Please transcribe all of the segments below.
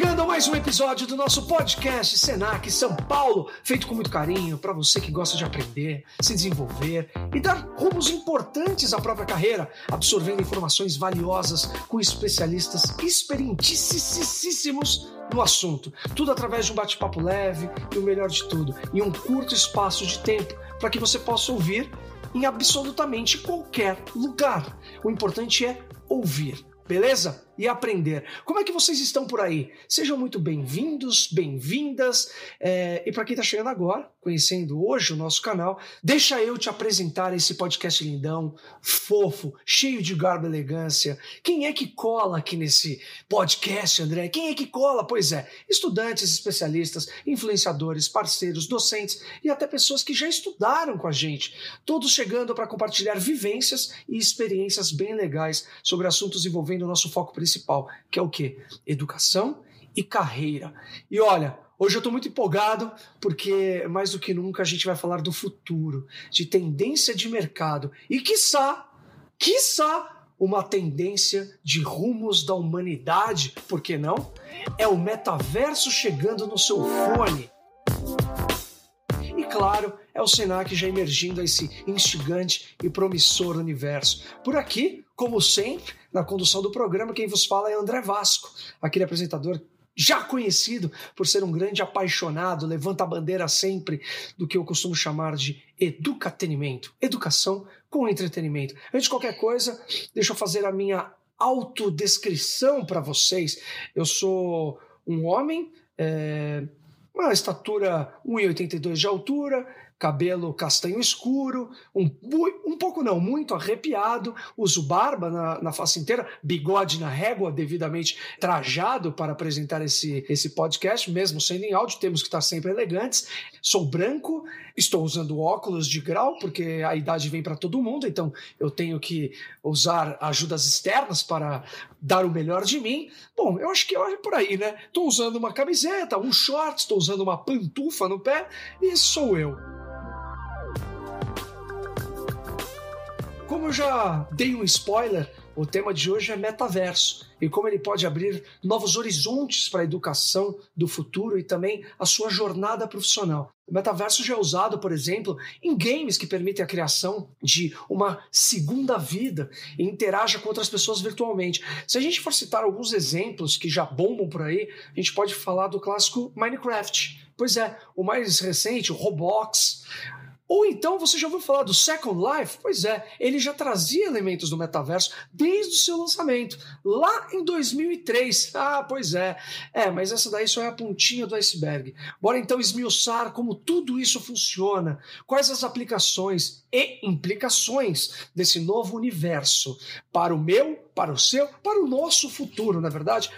Chegando a mais um episódio do nosso podcast Senac São Paulo, feito com muito carinho para você que gosta de aprender, se desenvolver e dar rumos importantes à própria carreira, absorvendo informações valiosas com especialistas experientíssimos no assunto. Tudo através de um bate-papo leve e o melhor de tudo, em um curto espaço de tempo para que você possa ouvir em absolutamente qualquer lugar. O importante é ouvir, beleza? E aprender. Como é que vocês estão por aí? Sejam muito bem-vindos, bem-vindas. É, e para quem está chegando agora, conhecendo hoje o nosso canal, deixa eu te apresentar esse podcast lindão, fofo, cheio de garbo e elegância. Quem é que cola aqui nesse podcast, André? Quem é que cola? Pois é, estudantes, especialistas, influenciadores, parceiros, docentes e até pessoas que já estudaram com a gente. Todos chegando para compartilhar vivências e experiências bem legais sobre assuntos envolvendo o nosso foco principal principal, que é o quê? Educação e carreira. E olha, hoje eu estou muito empolgado porque mais do que nunca a gente vai falar do futuro, de tendência de mercado e quiçá, quiçá uma tendência de rumos da humanidade, por que não? É o metaverso chegando no seu fone. E claro, é o Senac já emergindo a esse instigante e promissor universo. Por aqui, como sempre, na condução do programa, quem vos fala é André Vasco, aquele apresentador já conhecido por ser um grande apaixonado, levanta a bandeira sempre do que eu costumo chamar de educatenimento, educação com entretenimento. Antes de qualquer coisa, deixa eu fazer a minha autodescrição para vocês. Eu sou um homem, é, uma estatura 1,82 de altura, cabelo castanho escuro, um, um pouco não, muito arrepiado, uso barba na, na face inteira, bigode na régua, devidamente trajado para apresentar esse, esse podcast, mesmo sendo em áudio, temos que estar sempre elegantes. Sou branco, estou usando óculos de grau, porque a idade vem para todo mundo, então eu tenho que usar ajudas externas para dar o melhor de mim. Bom, eu acho que é por aí, né? Estou usando uma camiseta, um short, estou usando uma pantufa no pé, e sou eu. Como eu já dei um spoiler, o tema de hoje é metaverso e como ele pode abrir novos horizontes para a educação do futuro e também a sua jornada profissional. O metaverso já é usado, por exemplo, em games que permitem a criação de uma segunda vida e interaja com outras pessoas virtualmente. Se a gente for citar alguns exemplos que já bombam por aí, a gente pode falar do clássico Minecraft. Pois é, o mais recente, o Roblox, ou então você já ouviu falar do Second Life? Pois é, ele já trazia elementos do metaverso desde o seu lançamento, lá em 2003. Ah, pois é. É, mas essa daí só é a pontinha do iceberg. Bora então esmiuçar como tudo isso funciona, quais as aplicações e implicações desse novo universo para o meu, para o seu, para o nosso futuro, na é verdade?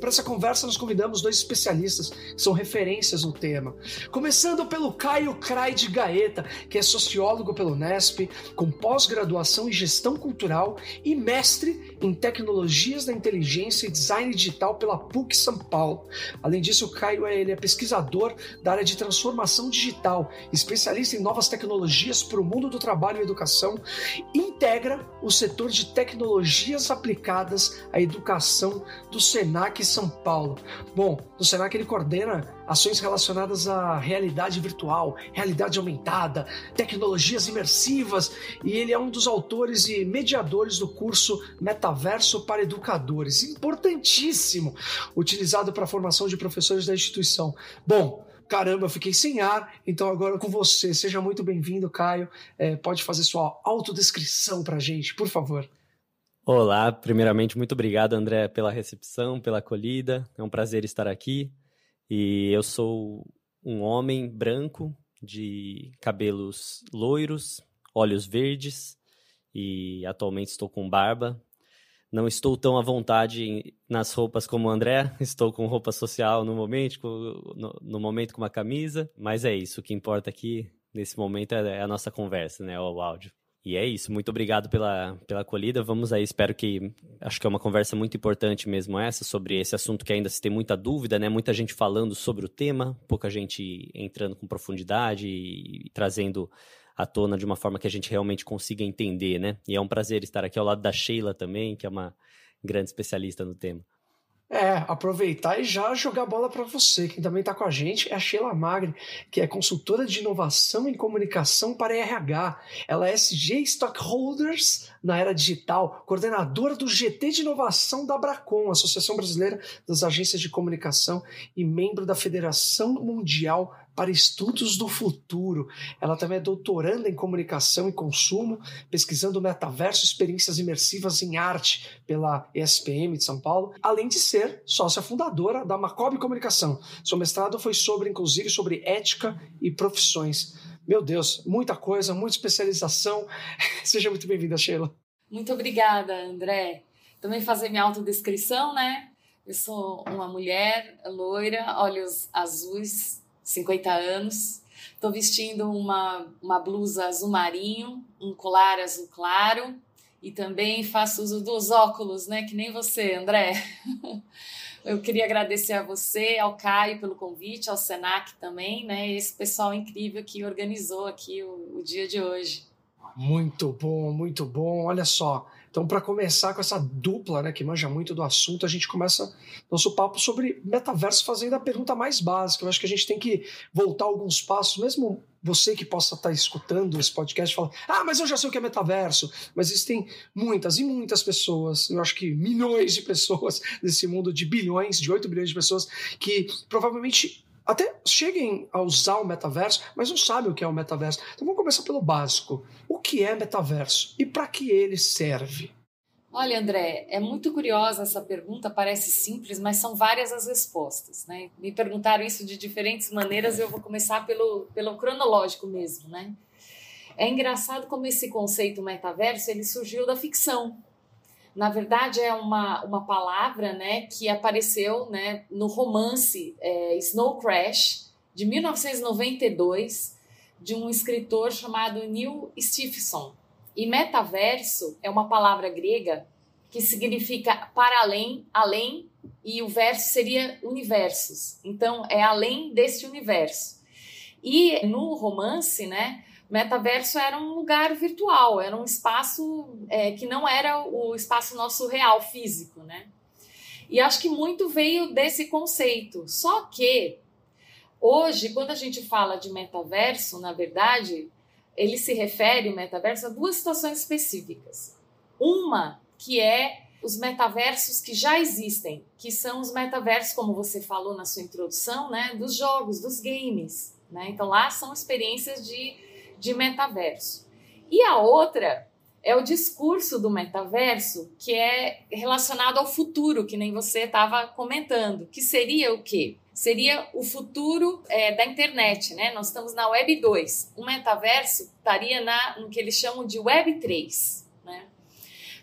Para essa conversa, nós convidamos dois especialistas que são referências no tema. Começando pelo Caio Crai de Gaeta, que é sociólogo pelo Nesp, com pós-graduação em gestão cultural e mestre em tecnologias da inteligência e design digital pela PUC São Paulo. Além disso, o Caio é, ele é pesquisador da área de transformação digital, especialista em novas tecnologias para o mundo do trabalho e educação, integra o setor de tecnologias aplicadas à educação do Senac são Paulo. Bom, no Senac ele coordena ações relacionadas à realidade virtual, realidade aumentada, tecnologias imersivas e ele é um dos autores e mediadores do curso Metaverso para Educadores, importantíssimo, utilizado para a formação de professores da instituição. Bom, caramba, eu fiquei sem ar, então agora com você. Seja muito bem-vindo, Caio. É, pode fazer sua autodescrição para a gente, por favor. Olá, primeiramente, muito obrigado, André, pela recepção, pela acolhida. É um prazer estar aqui. E eu sou um homem branco, de cabelos loiros, olhos verdes, e atualmente estou com barba. Não estou tão à vontade nas roupas como o André, estou com roupa social no momento, no, no momento com uma camisa, mas é isso. O que importa aqui nesse momento é, é a nossa conversa, né? O áudio. E é isso, muito obrigado pela, pela acolhida. Vamos aí, espero que. Acho que é uma conversa muito importante mesmo essa, sobre esse assunto que ainda se tem muita dúvida, né? Muita gente falando sobre o tema, pouca gente entrando com profundidade e, e trazendo à tona de uma forma que a gente realmente consiga entender, né? E é um prazer estar aqui ao lado da Sheila também, que é uma grande especialista no tema. É, aproveitar e já jogar bola para você. Quem também está com a gente é a Sheila Magri, que é consultora de inovação em comunicação para RH. Ela é SG Stockholders na era digital, coordenadora do GT de inovação da Bracon, Associação Brasileira das Agências de Comunicação, e membro da Federação Mundial para estudos do futuro. Ela também é doutoranda em comunicação e consumo, pesquisando metaverso, experiências imersivas em arte pela ESPM de São Paulo, além de ser sócia fundadora da Macob Comunicação. Seu mestrado foi sobre, inclusive, sobre ética e profissões. Meu Deus, muita coisa, muita especialização. Seja muito bem-vinda, Sheila. Muito obrigada, André. Também fazer minha autodescrição, né? Eu sou uma mulher loira, olhos azuis, 50 anos. Estou vestindo uma, uma blusa azul marinho, um colar azul claro e também faço uso dos óculos, né? Que nem você, André. Eu queria agradecer a você, ao Caio pelo convite, ao Senac também, né? Esse pessoal incrível que organizou aqui o, o dia de hoje. Muito bom, muito bom. Olha só, então, para começar com essa dupla, né, que manja muito do assunto, a gente começa nosso papo sobre metaverso fazendo a pergunta mais básica. Eu acho que a gente tem que voltar alguns passos, mesmo você que possa estar tá escutando esse podcast fala: "Ah, mas eu já sei o que é metaverso". Mas existem muitas e muitas pessoas, eu acho que milhões de pessoas nesse mundo de bilhões, de 8 bilhões de pessoas que provavelmente até cheguem a usar o metaverso, mas não sabem o que é o metaverso. Então vamos começar pelo básico. O que é metaverso e para que ele serve? Olha, André, é muito curiosa essa pergunta, parece simples, mas são várias as respostas. Né? Me perguntaram isso de diferentes maneiras, eu vou começar pelo, pelo cronológico mesmo. Né? É engraçado como esse conceito metaverso ele surgiu da ficção na verdade é uma, uma palavra né, que apareceu né, no romance é, Snow Crash, de 1992, de um escritor chamado Neil Stephenson. E metaverso é uma palavra grega que significa para além, além, e o verso seria universos. Então, é além deste universo. E no romance, né, metaverso era um lugar virtual, era um espaço é, que não era o espaço nosso real, físico, né? E acho que muito veio desse conceito. Só que hoje, quando a gente fala de metaverso, na verdade, ele se refere, o metaverso, a duas situações específicas. Uma que é os metaversos que já existem, que são os metaversos, como você falou na sua introdução, né, dos jogos, dos games. Né? Então lá são experiências de de metaverso. E a outra é o discurso do metaverso, que é relacionado ao futuro, que nem você estava comentando, que seria o quê? Seria o futuro é, da internet, né? Nós estamos na Web 2. O metaverso estaria na, no que eles chamam de Web 3, né?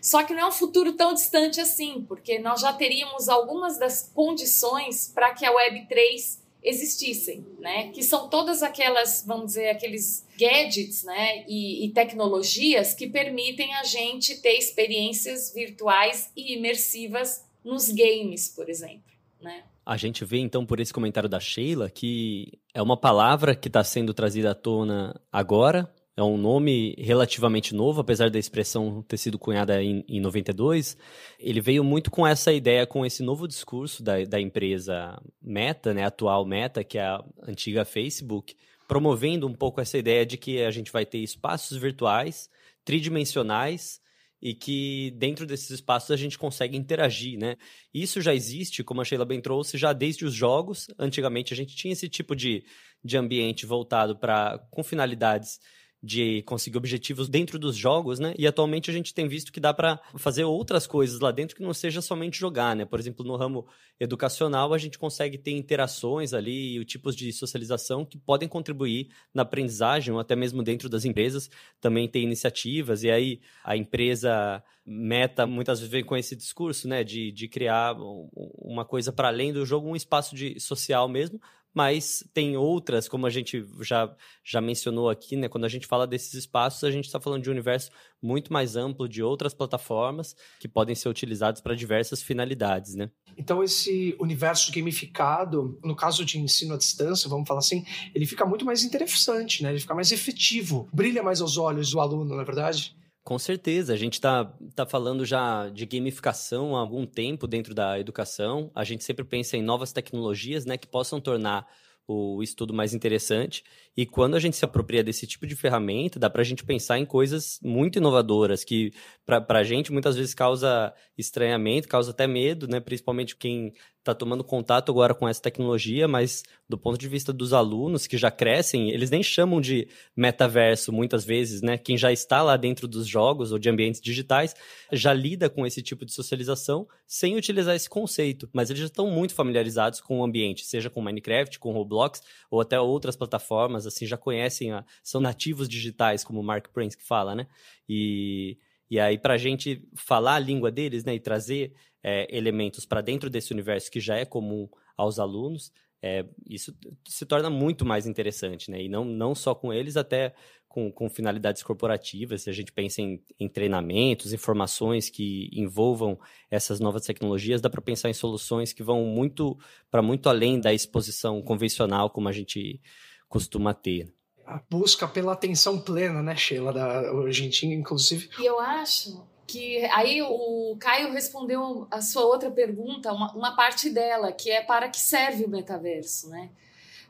Só que não é um futuro tão distante assim, porque nós já teríamos algumas das condições para que a Web 3 existissem, né? Que são todas aquelas, vamos dizer, aqueles gadgets, né? E, e, tecnologias que permitem a gente ter experiências virtuais e imersivas nos games, por exemplo, né? A gente vê então por esse comentário da Sheila que é uma palavra que está sendo trazida à tona agora, é um nome relativamente novo, apesar da expressão ter sido cunhada em, em 92. Ele veio muito com essa ideia, com esse novo discurso da, da empresa Meta, né, atual Meta, que é a antiga Facebook, promovendo um pouco essa ideia de que a gente vai ter espaços virtuais, tridimensionais, e que dentro desses espaços a gente consegue interagir, né? Isso já existe, como a Sheila bem trouxe, já desde os jogos. Antigamente a gente tinha esse tipo de, de ambiente voltado para com finalidades de conseguir objetivos dentro dos jogos, né? E atualmente a gente tem visto que dá para fazer outras coisas lá dentro que não seja somente jogar, né? Por exemplo, no ramo educacional, a gente consegue ter interações ali e tipos de socialização que podem contribuir na aprendizagem ou até mesmo dentro das empresas. Também tem iniciativas e aí a empresa meta muitas vezes vem com esse discurso, né, de, de criar uma coisa para além do jogo, um espaço de social mesmo, mas tem outras, como a gente já, já mencionou aqui, né? Quando a gente fala desses espaços, a gente está falando de um universo muito mais amplo de outras plataformas que podem ser utilizadas para diversas finalidades, né? Então, esse universo gamificado, no caso de ensino à distância, vamos falar assim, ele fica muito mais interessante, né? Ele fica mais efetivo, brilha mais aos olhos do aluno, na é verdade? Com certeza, a gente está tá falando já de gamificação há algum tempo dentro da educação. A gente sempre pensa em novas tecnologias né, que possam tornar o estudo mais interessante. E quando a gente se apropria desse tipo de ferramenta, dá para a gente pensar em coisas muito inovadoras, que para a gente muitas vezes causa estranhamento, causa até medo, né? principalmente quem está tomando contato agora com essa tecnologia, mas do ponto de vista dos alunos que já crescem, eles nem chamam de metaverso muitas vezes, né? Quem já está lá dentro dos jogos ou de ambientes digitais já lida com esse tipo de socialização sem utilizar esse conceito, mas eles já estão muito familiarizados com o ambiente, seja com Minecraft, com Roblox ou até outras plataformas assim, já conhecem, a, são nativos digitais, como o Mark Prince que fala, né? E, e aí, para a gente falar a língua deles, né, e trazer é, elementos para dentro desse universo que já é comum aos alunos, é, isso se torna muito mais interessante, né? E não, não só com eles, até com, com finalidades corporativas, se a gente pensa em, em treinamentos, informações que envolvam essas novas tecnologias, dá para pensar em soluções que vão muito para muito além da exposição convencional como a gente costuma ter. A busca pela atenção plena, né, Sheila, da Argentina, inclusive. E eu acho que aí o Caio respondeu a sua outra pergunta, uma, uma parte dela, que é para que serve o metaverso, né?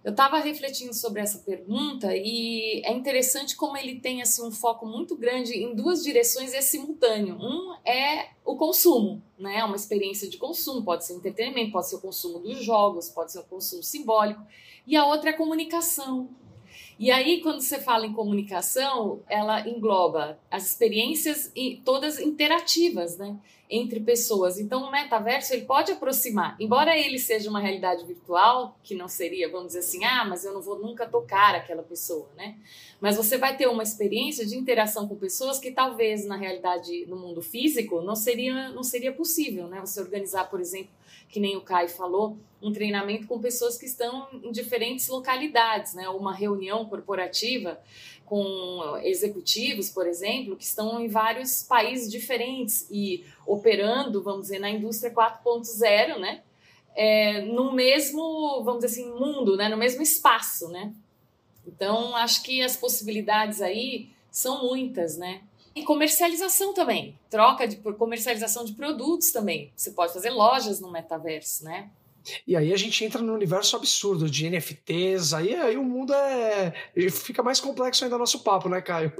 Eu estava refletindo sobre essa pergunta e é interessante como ele tem assim, um foco muito grande em duas direções e é simultâneo. Um é o consumo, né? Uma experiência de consumo, pode ser entretenimento, pode ser o consumo dos jogos, pode ser o consumo simbólico. E a outra é a comunicação, e aí, quando você fala em comunicação, ela engloba as experiências e todas interativas, né? Entre pessoas. Então, o metaverso ele pode aproximar, embora ele seja uma realidade virtual, que não seria, vamos dizer assim, ah, mas eu não vou nunca tocar aquela pessoa, né? Mas você vai ter uma experiência de interação com pessoas que talvez na realidade, no mundo físico, não seria, não seria possível, né? Você organizar, por exemplo, que nem o Caio falou, um treinamento com pessoas que estão em diferentes localidades, né? Uma reunião corporativa com executivos, por exemplo, que estão em vários países diferentes e operando, vamos dizer, na indústria 4.0, né? É, no mesmo, vamos dizer assim, mundo, né? No mesmo espaço, né? Então, acho que as possibilidades aí são muitas, né? E comercialização também, troca de comercialização de produtos também. Você pode fazer lojas no metaverso, né? E aí a gente entra no universo absurdo de NFTs, aí, aí o mundo é. fica mais complexo ainda nosso papo, né, Caio?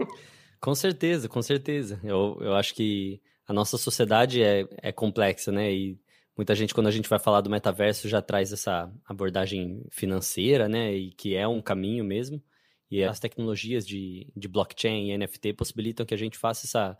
Com certeza, com certeza. Eu, eu acho que a nossa sociedade é, é complexa, né? E muita gente, quando a gente vai falar do metaverso, já traz essa abordagem financeira, né? E que é um caminho mesmo. E as tecnologias de, de blockchain e NFT possibilitam que a gente faça essa,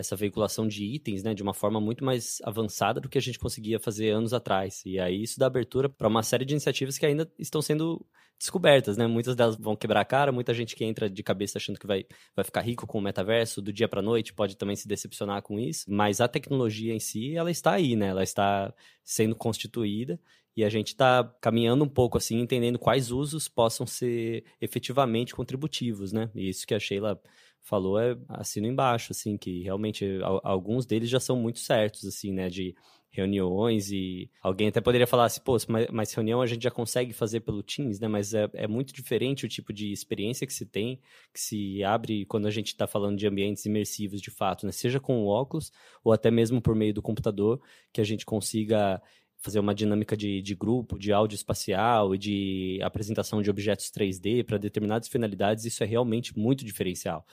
essa veiculação de itens né, de uma forma muito mais avançada do que a gente conseguia fazer anos atrás. E aí isso dá abertura para uma série de iniciativas que ainda estão sendo descobertas, né? Muitas delas vão quebrar a cara, muita gente que entra de cabeça achando que vai, vai ficar rico com o metaverso do dia para noite pode também se decepcionar com isso, mas a tecnologia em si, ela está aí, né? Ela está sendo constituída e a gente está caminhando um pouco assim, entendendo quais usos possam ser efetivamente contributivos, né? E isso que a Sheila falou é assino embaixo, assim, que realmente alguns deles já são muito certos, assim, né? De reuniões e alguém até poderia falar assim, pô, mas, reunião a gente já consegue fazer pelo Teams, né? Mas é, é muito diferente o tipo de experiência que se tem, que se abre quando a gente está falando de ambientes imersivos de fato, né? Seja com o óculos ou até mesmo por meio do computador, que a gente consiga fazer uma dinâmica de, de grupo, de áudio espacial e de apresentação de objetos 3D para determinadas finalidades, isso é realmente muito diferencial.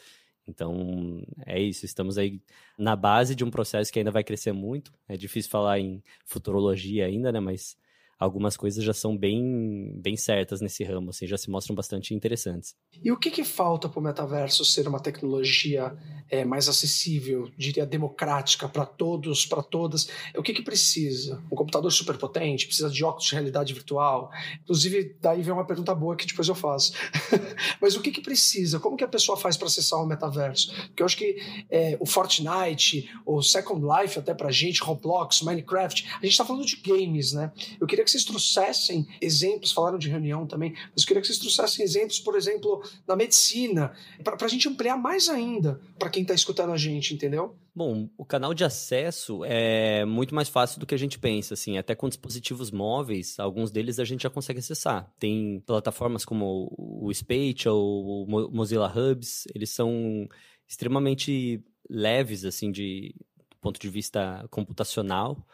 Então, é isso. Estamos aí na base de um processo que ainda vai crescer muito. É difícil falar em futurologia ainda, né? Mas algumas coisas já são bem, bem certas nesse ramo, assim, já se mostram bastante interessantes. E o que, que falta para o metaverso ser uma tecnologia é, mais acessível, diria democrática para todos, para todas? O que, que precisa? Um computador super potente? Precisa de óculos de realidade virtual? Inclusive, daí vem uma pergunta boa que depois eu faço. Mas o que, que precisa? Como que a pessoa faz para acessar o metaverso? Porque eu acho que é, o Fortnite, o Second Life até para gente, Roblox, Minecraft, a gente está falando de games, né? Eu queria que vocês trouxessem exemplos, falaram de reunião também, mas eu queria que vocês trouxessem exemplos, por exemplo, na medicina, para a gente ampliar mais ainda para quem está escutando a gente, entendeu? Bom, o canal de acesso é muito mais fácil do que a gente pensa, assim, até com dispositivos móveis, alguns deles a gente já consegue acessar. Tem plataformas como o Spatial, o Mozilla Hubs, eles são extremamente leves, assim, de do ponto de vista computacional,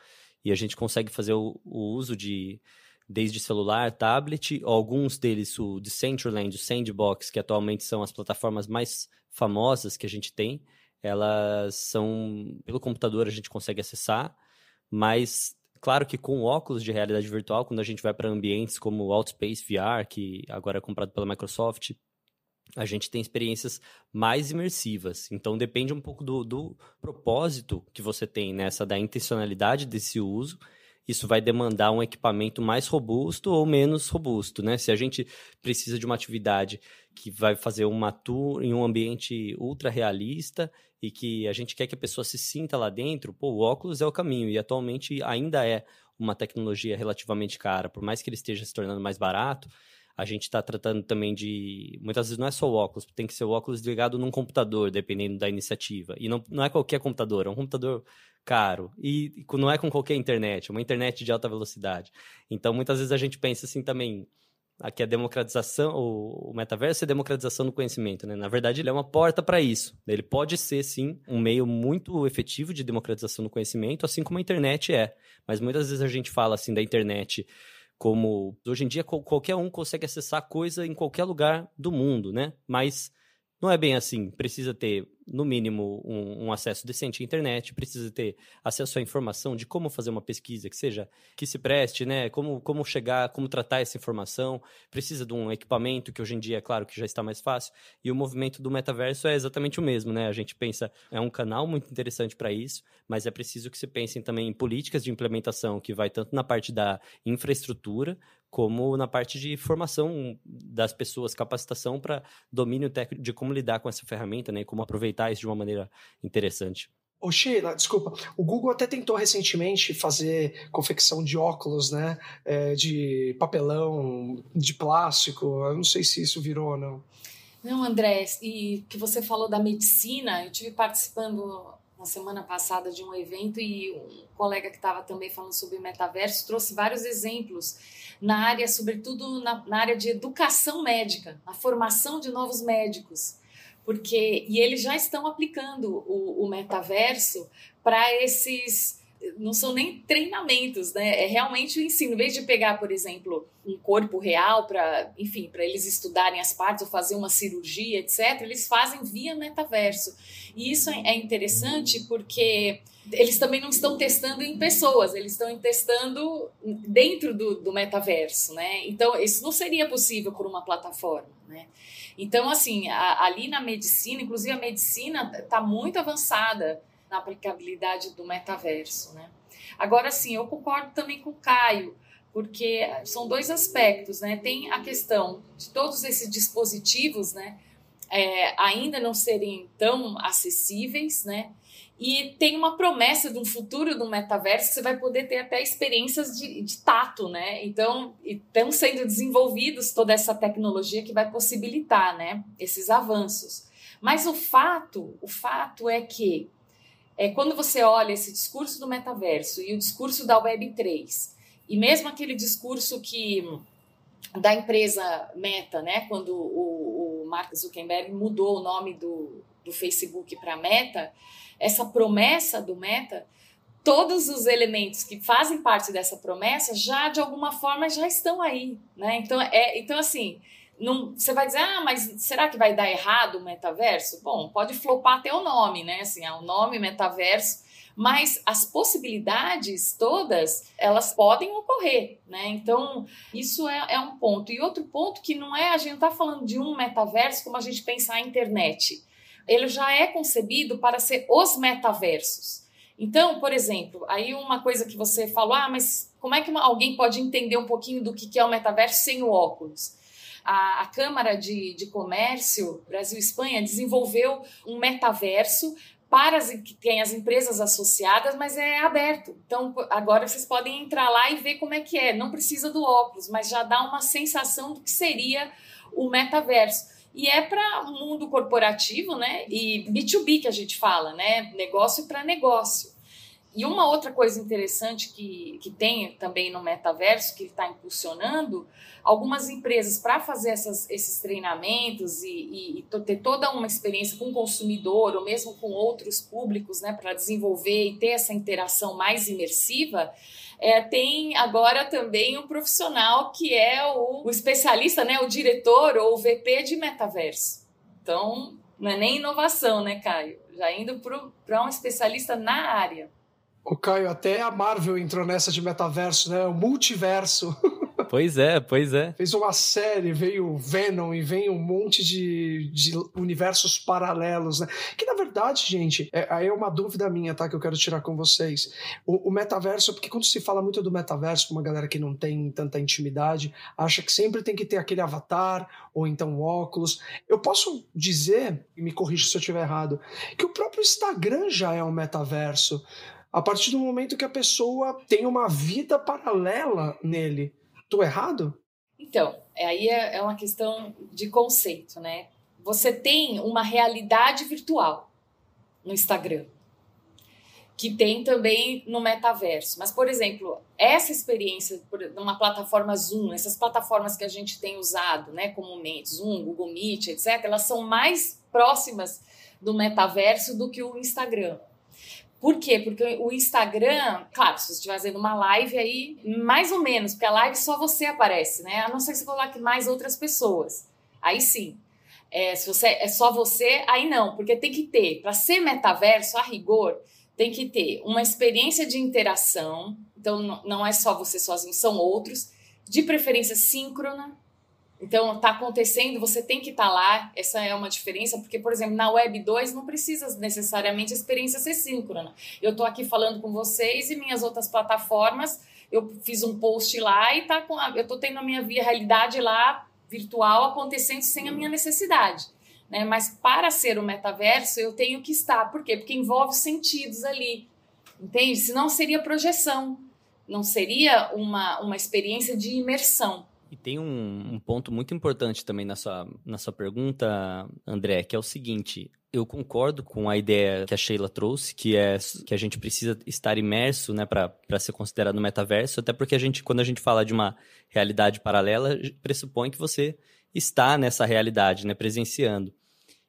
e a gente consegue fazer o, o uso de desde celular, tablet, alguns deles o Decentraland, o Sandbox, que atualmente são as plataformas mais famosas que a gente tem, elas são pelo computador a gente consegue acessar, mas claro que com óculos de realidade virtual, quando a gente vai para ambientes como o Outspace VR, que agora é comprado pela Microsoft, a gente tem experiências mais imersivas. Então depende um pouco do, do propósito que você tem nessa da intencionalidade desse uso isso vai demandar um equipamento mais robusto ou menos robusto, né? Se a gente precisa de uma atividade que vai fazer uma tour em um ambiente ultra realista e que a gente quer que a pessoa se sinta lá dentro, pô, o óculos é o caminho e atualmente ainda é uma tecnologia relativamente cara, por mais que ele esteja se tornando mais barato, a gente está tratando também de. Muitas vezes não é só o óculos, tem que ser o óculos ligado num computador, dependendo da iniciativa. E não, não é qualquer computador, é um computador caro. E não é com qualquer internet, é uma internet de alta velocidade. Então, muitas vezes a gente pensa assim também. Aqui a democratização, o, o metaverso é a democratização do conhecimento, né? Na verdade, ele é uma porta para isso. Ele pode ser, sim, um meio muito efetivo de democratização do conhecimento, assim como a internet é. Mas muitas vezes a gente fala assim da internet como hoje em dia qualquer um consegue acessar coisa em qualquer lugar do mundo, né? Mas não é bem assim. Precisa ter no mínimo, um, um, acesso decente à internet, precisa ter acesso à informação de como fazer uma pesquisa que seja, que se preste, né? Como, como chegar, como tratar essa informação, precisa de um equipamento que hoje em dia, é claro, que já está mais fácil, e o movimento do metaverso é exatamente o mesmo, né? A gente pensa, é um canal muito interessante para isso, mas é preciso que se pensem também em políticas de implementação que vai tanto na parte da infraestrutura, como na parte de formação das pessoas, capacitação para domínio técnico de como lidar com essa ferramenta, né? Como aproveitar isso de uma maneira interessante. Ô Sheila, desculpa, o Google até tentou recentemente fazer confecção de óculos, né? É, de papelão, de plástico. Eu não sei se isso virou ou não. Não, André, e que você falou da medicina, eu tive participando na semana passada de um evento e um colega que estava também falando sobre metaverso trouxe vários exemplos na área, sobretudo na, na área de educação médica, na formação de novos médicos porque e eles já estão aplicando o, o metaverso para esses não são nem treinamentos, né? É realmente o ensino. Em vez de pegar, por exemplo, um corpo real para, enfim, para eles estudarem as partes ou fazer uma cirurgia, etc., eles fazem via metaverso. E isso é, interessante porque eles também não estão testando em pessoas, eles estão testando dentro do, do metaverso, né? Então, isso não seria possível por uma plataforma, né? Então, assim, a, ali na medicina, inclusive a medicina está muito avançada na aplicabilidade do metaverso, né? Agora, sim, eu concordo também com o Caio, porque são dois aspectos, né? Tem a questão de todos esses dispositivos, né? É, ainda não serem tão acessíveis, né? E tem uma promessa de um futuro do metaverso que você vai poder ter até experiências de, de tato, né? Então, estão sendo desenvolvidos toda essa tecnologia que vai possibilitar, né? Esses avanços. Mas o fato, o fato é que é, quando você olha esse discurso do metaverso e o discurso da Web3, e mesmo aquele discurso que da empresa Meta, né, quando o, Mark Zuckerberg mudou o nome do, do Facebook para Meta, essa promessa do Meta, todos os elementos que fazem parte dessa promessa já de alguma forma já estão aí, né? Então é, então assim, não, você vai dizer, ah, mas será que vai dar errado o metaverso? Bom, pode flopar até o nome, né? Assim, é o nome metaverso, mas as possibilidades todas, elas podem ocorrer, né? Então, isso é, é um ponto. E outro ponto que não é, a gente não tá falando de um metaverso como a gente pensar a internet. Ele já é concebido para ser os metaversos. Então, por exemplo, aí uma coisa que você falou, ah, mas como é que alguém pode entender um pouquinho do que, que é o metaverso sem o óculos? a, a Câmara de, de Comércio Brasil-Espanha desenvolveu um metaverso para as, que tem as empresas associadas, mas é aberto. Então, agora vocês podem entrar lá e ver como é que é. Não precisa do óculos, mas já dá uma sensação do que seria o metaverso. E é para o mundo corporativo, né? E B2B que a gente fala, né? Negócio para negócio. E uma outra coisa interessante que, que tem também no metaverso, que está impulsionando, algumas empresas, para fazer essas, esses treinamentos e, e, e, ter toda uma experiência com o consumidor, ou mesmo com outros públicos, né, para desenvolver e ter essa interação mais imersiva, é, tem agora também um profissional que é o, o especialista, né, o diretor ou o VP de metaverso. Então, não é nem inovação, né, Caio? Já indo para um especialista na área. O Caio, até a Marvel entrou nessa de metaverso, né? O multiverso. Pois é, pois é. Fez uma série, veio Venom e vem um monte de, de universos paralelos, né? Que na verdade, gente, é, aí é uma dúvida minha, tá? Que eu quero tirar com vocês. O, o metaverso, porque quando se fala muito do metaverso, uma galera que não tem tanta intimidade, acha que sempre tem que ter aquele avatar ou então óculos. Eu posso dizer, e me corrija se eu estiver errado, que o próprio Instagram já é um metaverso a partir do momento que a pessoa tem uma vida paralela nele. Tô errado? Então, é, aí é, é uma questão de conceito, né? Você tem uma realidade virtual no Instagram, que tem também no metaverso. Mas, por exemplo, essa experiência numa plataforma Zoom, essas plataformas que a gente tem usado, né, comumente, Zoom, Google Meet, etc., elas são mais próximas do metaverso do que o Instagram. Por quê? Porque o Instagram, claro, se você estiver fazendo uma live aí, mais ou menos, porque a live só você aparece, né? A não ser que você coloque mais outras pessoas. Aí sim. É, se você é só você, aí não, porque tem que ter, para ser metaverso, a rigor, tem que ter uma experiência de interação. Então, não é só você sozinho, são outros, de preferência síncrona, então, está acontecendo, você tem que estar tá lá, essa é uma diferença, porque, por exemplo, na Web 2 não precisa necessariamente a experiência ser síncrona. Eu estou aqui falando com vocês e minhas outras plataformas, eu fiz um post lá e tá com a, eu estou tendo a minha realidade lá virtual acontecendo sem a minha necessidade. Né? Mas para ser o metaverso, eu tenho que estar. Por quê? Porque envolve sentidos ali. Entende? Senão seria projeção. Não seria uma, uma experiência de imersão. E tem um, um, ponto muito importante também na sua, na sua pergunta, André, que é o seguinte: eu concordo com a ideia que a Sheila trouxe, que é que a gente precisa estar imerso, né, para ser considerado metaverso, até porque a gente, quando a gente fala de uma realidade paralela, pressupõe que você está nessa realidade, né, presenciando.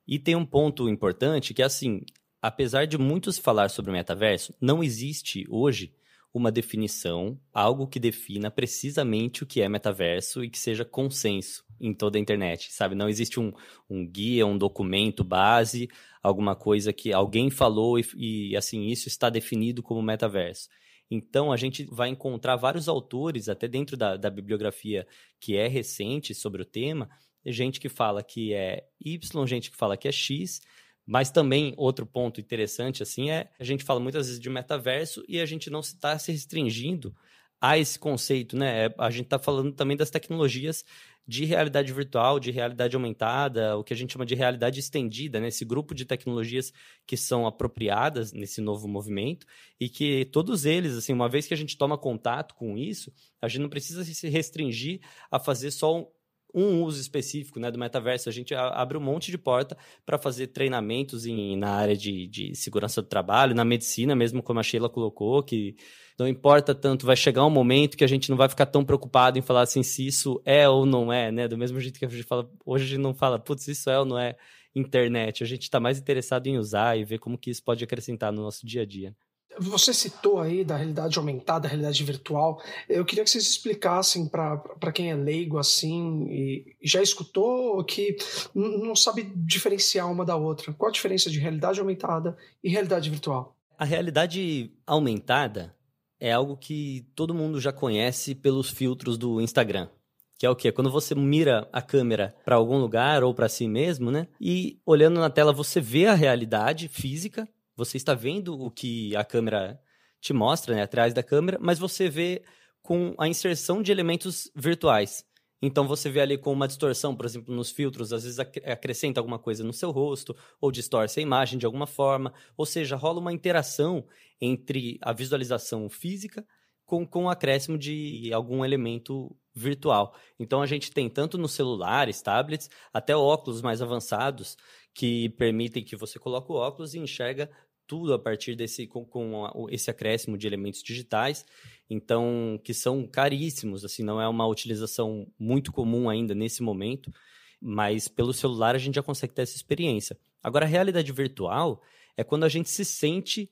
E tem um ponto importante que é assim, apesar de muitos falar sobre o metaverso, não existe hoje uma definição, algo que defina precisamente o que é metaverso e que seja consenso em toda a internet, sabe? Não existe um, um guia, um documento base, alguma coisa que alguém falou e, e, assim, isso está definido como metaverso. Então, a gente vai encontrar vários autores, até dentro da, da bibliografia que é recente sobre o tema, gente que fala que é Y, gente que fala que é X, mas também outro ponto interessante assim é a gente fala muitas vezes de metaverso e a gente não está se restringindo a esse conceito, né? É, a gente está falando também das tecnologias de realidade virtual, de realidade aumentada, o que a gente chama de realidade estendida, né? Esse grupo de tecnologias que são apropriadas nesse novo movimento e que todos eles, assim, uma vez que a gente toma contato com isso, a gente não precisa se restringir a fazer só um uso específico né, do metaverso. A gente abre um monte de porta para fazer treinamentos em, na área de, de segurança do trabalho, na medicina, mesmo como a Sheila colocou, que não importa tanto, vai chegar um momento que a gente não vai ficar tão preocupado em falar assim se isso é ou não é, né? Do mesmo jeito que a gente fala, hoje a gente não fala, putz, isso é ou não é internet. A gente está mais interessado em usar e ver como que isso pode acrescentar no nosso dia a dia. Você citou aí da realidade aumentada, da realidade virtual. Eu queria que vocês explicassem para quem é leigo assim e já escutou que não sabe diferenciar uma da outra. Qual a diferença de realidade aumentada e realidade virtual? A realidade aumentada é algo que todo mundo já conhece pelos filtros do Instagram. Que é o quê? Quando você mira a câmera para algum lugar ou para si mesmo, né? E olhando na tela você vê a realidade física você está vendo o que a câmera te mostra, né, atrás da câmera, mas você vê com a inserção de elementos virtuais. Então você vê ali com uma distorção, por exemplo, nos filtros, às vezes acrescenta alguma coisa no seu rosto ou distorce a imagem de alguma forma, ou seja, rola uma interação entre a visualização física com, com o acréscimo de algum elemento virtual. Então a gente tem tanto nos celulares, tablets, até óculos mais avançados que permitem que você coloque o óculos e enxerga tudo a partir desse com, com esse acréscimo de elementos digitais, então que são caríssimos, assim, não é uma utilização muito comum ainda nesse momento, mas pelo celular a gente já consegue ter essa experiência. Agora, a realidade virtual é quando a gente se sente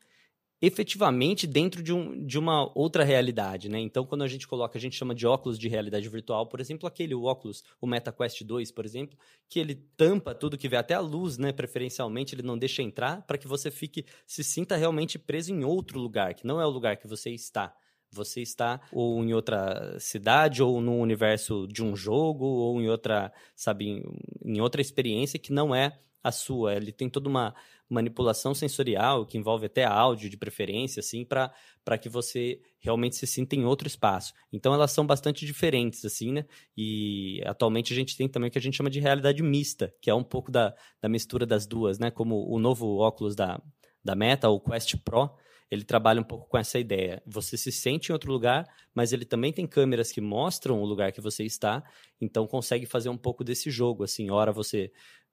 efetivamente dentro de, um, de uma outra realidade, né? Então, quando a gente coloca, a gente chama de óculos de realidade virtual, por exemplo, aquele óculos, o MetaQuest 2, por exemplo, que ele tampa tudo que vê, até a luz, né? Preferencialmente, ele não deixa entrar para que você fique, se sinta realmente preso em outro lugar, que não é o lugar que você está. Você está ou em outra cidade, ou no universo de um jogo, ou em outra, sabe, em outra experiência que não é a sua. Ele tem toda uma manipulação sensorial que envolve até áudio de preferência, assim, para que você realmente se sinta em outro espaço. Então elas são bastante diferentes, assim, né? E atualmente a gente tem também o que a gente chama de realidade mista, que é um pouco da, da mistura das duas, né? Como o novo óculos da, da Meta, o Quest Pro, ele trabalha um pouco com essa ideia. Você se sente em outro lugar, mas ele também tem câmeras que mostram o lugar que você está, então consegue fazer um pouco desse jogo, assim, hora você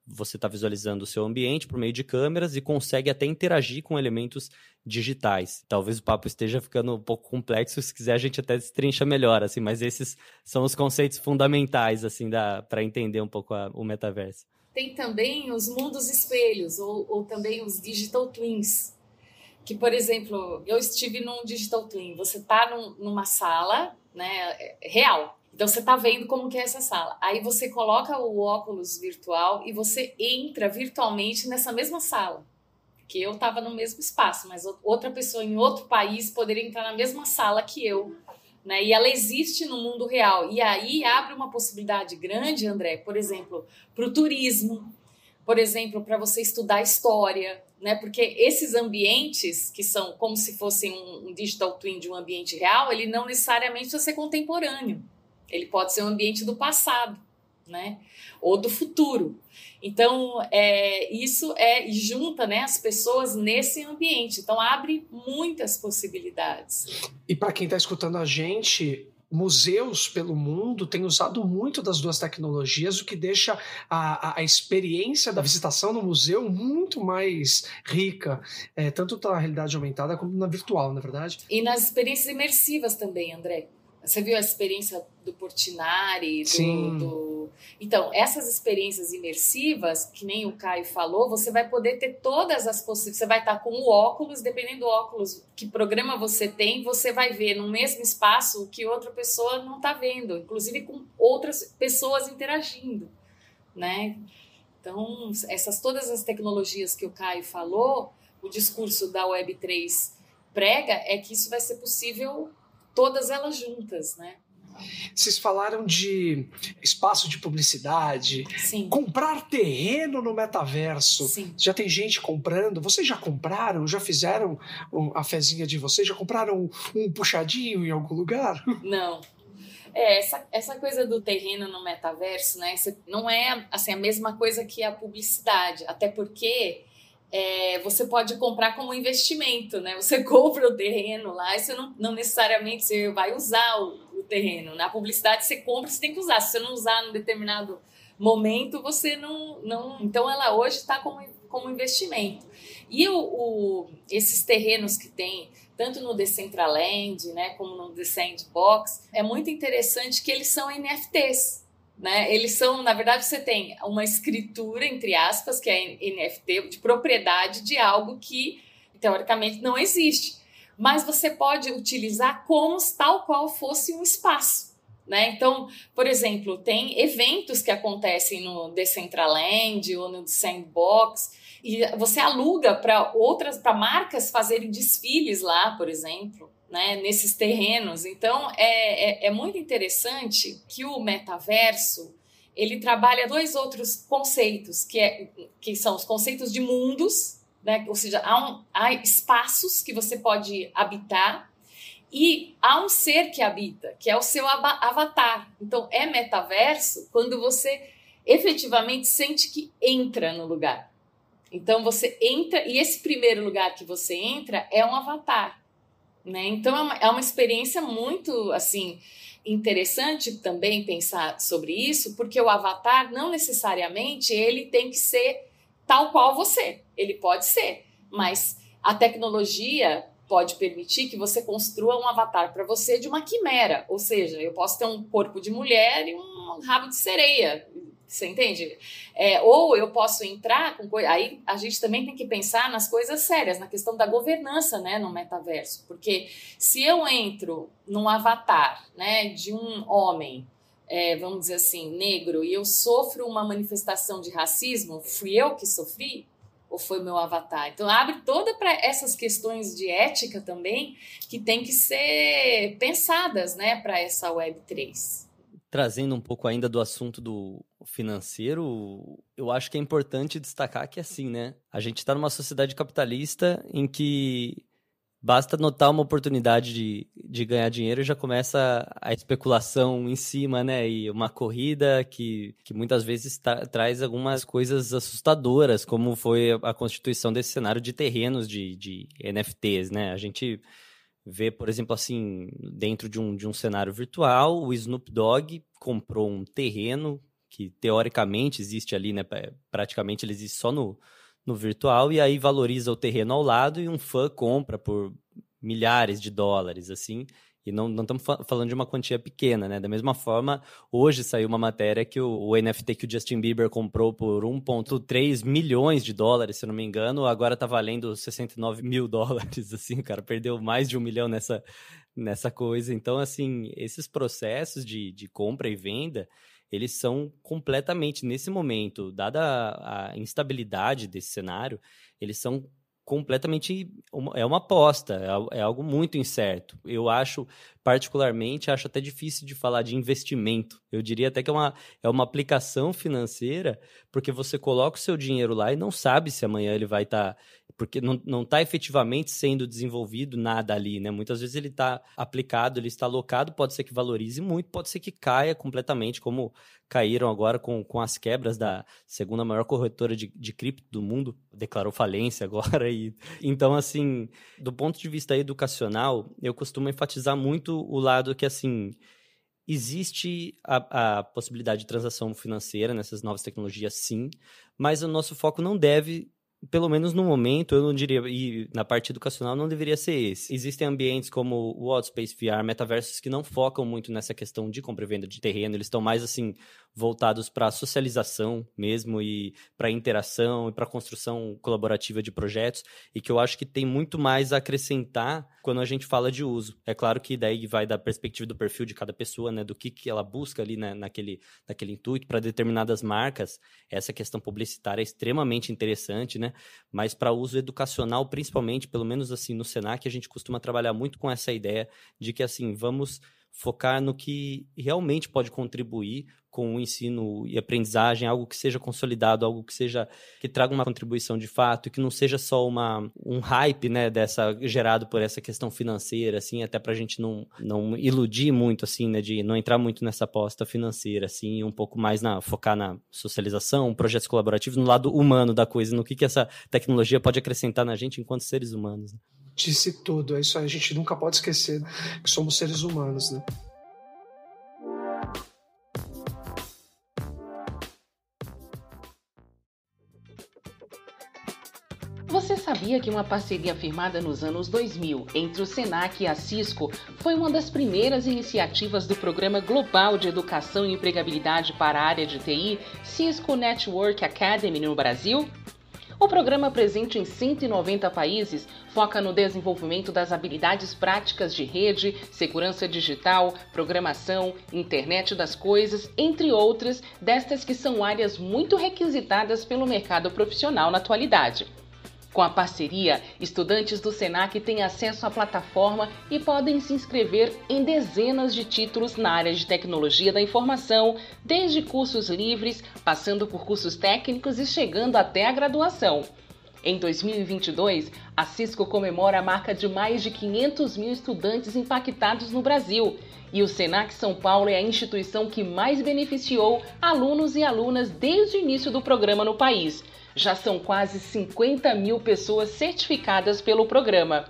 você está visualizando o seu ambiente por meio de câmeras e consegue até interagir com elementos digitais. Talvez o papo esteja ficando um pouco complexo, se quiser a gente até destrincha melhor, assim, mas esses são os conceitos fundamentais, assim, para entender um pouco a, o metaverso. Tem também os mundos espelhos, ou, ou também os digital twins, que, por exemplo, eu estive num digital twin, você está num, numa sala né, real, então você está vendo como que é essa sala. Aí você coloca o óculos virtual e você entra virtualmente nessa mesma sala. Que eu estava no mesmo espaço, mas outra pessoa em outro país poderia entrar na mesma sala que eu. Né? E ela existe no mundo real. E aí abre uma possibilidade grande, André, por exemplo, para o turismo, por exemplo, para você estudar história, né? Porque esses ambientes que são como se fossem um, um digital twin de um ambiente real, ele não necessariamente precisa ser contemporâneo. Ele pode ser um ambiente do passado, né? Ou do futuro. Então, é, isso é junta né, as pessoas nesse ambiente. Então, abre muitas possibilidades. E para quem está escutando a gente, museus pelo mundo têm usado muito das duas tecnologias, o que deixa a, a, a experiência da visitação no museu muito mais rica, é, tanto na realidade aumentada como na virtual, na é verdade. E nas experiências imersivas também, André. Você viu a experiência do Portinari? Do, Sim. Do... Então, essas experiências imersivas, que nem o Caio falou, você vai poder ter todas as possibilidades. Você vai estar com o óculos, dependendo do óculos, que programa você tem, você vai ver no mesmo espaço o que outra pessoa não está vendo, inclusive com outras pessoas interagindo, né? Então, essas todas as tecnologias que o Caio falou, o discurso da Web3 prega é que isso vai ser possível todas elas juntas, né? Vocês falaram de espaço de publicidade, Sim. comprar terreno no metaverso. Sim. Já tem gente comprando. Vocês já compraram? Já fizeram a fezinha de vocês? Já compraram um puxadinho em algum lugar? Não. É, essa, essa coisa do terreno no metaverso, né? Não é assim, a mesma coisa que a publicidade. Até porque é, você pode comprar como investimento, né? Você compra o terreno lá e você não, não necessariamente você vai usar o, o, terreno. Na publicidade você compra, você tem que usar. Se você não usar num determinado momento, você não. não... Então ela hoje está como, como investimento. E o, o, esses terrenos que tem, tanto no Decentraland, né, como no The Sandbox, é muito interessante que eles são NFTs. Né? Eles são, na verdade, você tem uma escritura, entre aspas, que é NFT, de propriedade de algo que teoricamente não existe. Mas você pode utilizar como tal qual fosse um espaço. Né? Então, por exemplo, tem eventos que acontecem no Decentraland ou no Sandbox e você aluga para outras, para marcas fazerem desfiles lá, por exemplo né, nesses terrenos. Então, é, é, é muito interessante que o metaverso ele trabalha dois outros conceitos, que, é, que são os conceitos de mundos, né? ou seja, há, um, há espaços que você pode habitar e há um ser que habita, que é o seu avatar. Então, é metaverso quando você efetivamente sente que entra no lugar. Então, você entra, e esse primeiro lugar que você entra é um avatar. Né? Então é uma, é uma experiência muito assim interessante também pensar sobre isso, porque o avatar não necessariamente ele tem que ser tal qual você. Ele pode ser, mas a tecnologia pode permitir que você construa um avatar para você de uma quimera, ou seja, eu posso ter um corpo de mulher e um rabo de sereia, você entende? É, ou eu posso entrar com coisa. Aí a gente também tem que pensar nas coisas sérias, na questão da governança né, no metaverso. Porque se eu entro num avatar né, de um homem, é, vamos dizer assim, negro, e eu sofro uma manifestação de racismo, fui eu que sofri? Ou foi meu avatar? Então abre toda para essas questões de ética também que tem que ser pensadas né, para essa Web 3 trazendo um pouco ainda do assunto do financeiro, eu acho que é importante destacar que assim, né? A gente está numa sociedade capitalista em que basta notar uma oportunidade de, de ganhar dinheiro e já começa a especulação em cima, né? E uma corrida que, que muitas vezes tá, traz algumas coisas assustadoras, como foi a constituição desse cenário de terrenos de, de NFTs, né? A gente vê, por exemplo, assim, dentro de um, de um cenário virtual, o Snoop Dogg comprou um terreno que teoricamente existe ali, né? Praticamente ele existe só no, no virtual, e aí valoriza o terreno ao lado e um fã compra por milhares de dólares, assim. E não, estamos falando de uma quantia pequena, né? Da mesma forma, hoje saiu uma matéria que o, o NFT que o Justin Bieber comprou por 1,3 milhões de dólares, se não me engano, agora está valendo 69 mil dólares, assim, o cara perdeu mais de um milhão nessa, nessa coisa. Então, assim, esses processos de, de compra e venda, eles são completamente, nesse momento, dada a, a instabilidade desse cenário, eles são completamente é uma aposta, é, é, algo muito incerto. Eu acho, particularmente, acho até difícil de falar de investimento. Eu diria até que é uma, é uma aplicação financeira, porque você coloca o seu dinheiro lá e não sabe se amanhã ele vai estar. Tá, porque não está efetivamente sendo desenvolvido nada ali, né? Muitas vezes ele está aplicado, ele está alocado, pode ser que valorize muito, pode ser que caia completamente, como caíram agora com, com as quebras da segunda maior corretora de, de cripto do mundo, declarou falência agora. E, então, assim, do ponto de vista educacional, eu costumo enfatizar muito o lado que, assim, existe a, a possibilidade de transação financeira nessas novas tecnologias, sim, mas o nosso foco não deve pelo menos no momento, eu não diria, e na parte educacional não deveria ser esse. Existem ambientes como o Outspace VR, metaversos que não focam muito nessa questão de compra e venda de terreno, eles estão mais assim voltados para socialização mesmo e para interação e para construção colaborativa de projetos e que eu acho que tem muito mais a acrescentar quando a gente fala de uso. É claro que daí vai da perspectiva do perfil de cada pessoa, né, do que, que ela busca ali né, naquele, naquele intuito para determinadas marcas. Essa questão publicitária é extremamente interessante, né? Mas para uso educacional, principalmente, pelo menos assim no Senac, a gente costuma trabalhar muito com essa ideia de que assim, vamos focar no que realmente pode contribuir com o ensino e aprendizagem, algo que seja consolidado, algo que seja que traga uma contribuição de fato, e que não seja só uma, um hype, né, dessa gerado por essa questão financeira, assim, até para a gente não, não iludir muito, assim, né, de não entrar muito nessa aposta financeira, assim, um pouco mais na focar na socialização, projetos colaborativos, no lado humano da coisa, no que que essa tecnologia pode acrescentar na gente enquanto seres humanos. Né? Disse tudo, é isso aí, a gente nunca pode esquecer que somos seres humanos, né? Você sabia que uma parceria firmada nos anos 2000 entre o SENAC e a Cisco foi uma das primeiras iniciativas do Programa Global de Educação e Empregabilidade para a área de TI, Cisco Network Academy no Brasil? O programa, presente em 190 países, foca no desenvolvimento das habilidades práticas de rede, segurança digital, programação, internet das coisas, entre outras, destas que são áreas muito requisitadas pelo mercado profissional na atualidade. Com a parceria, estudantes do SENAC têm acesso à plataforma e podem se inscrever em dezenas de títulos na área de tecnologia da informação, desde cursos livres, passando por cursos técnicos e chegando até a graduação. Em 2022, a Cisco comemora a marca de mais de 500 mil estudantes impactados no Brasil. E o Senac São Paulo é a instituição que mais beneficiou alunos e alunas desde o início do programa no país. Já são quase 50 mil pessoas certificadas pelo programa.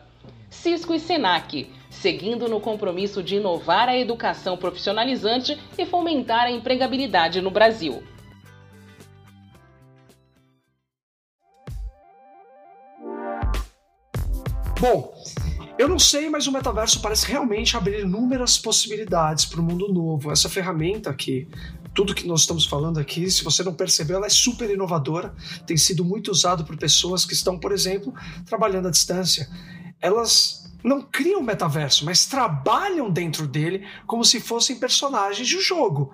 Cisco e Senac, seguindo no compromisso de inovar a educação profissionalizante e fomentar a empregabilidade no Brasil. Bom, eu não sei, mas o metaverso parece realmente abrir inúmeras possibilidades para o mundo novo. Essa ferramenta aqui, tudo que nós estamos falando aqui, se você não percebeu, ela é super inovadora, tem sido muito usado por pessoas que estão, por exemplo, trabalhando à distância. Elas não criam metaverso, mas trabalham dentro dele como se fossem personagens de um jogo.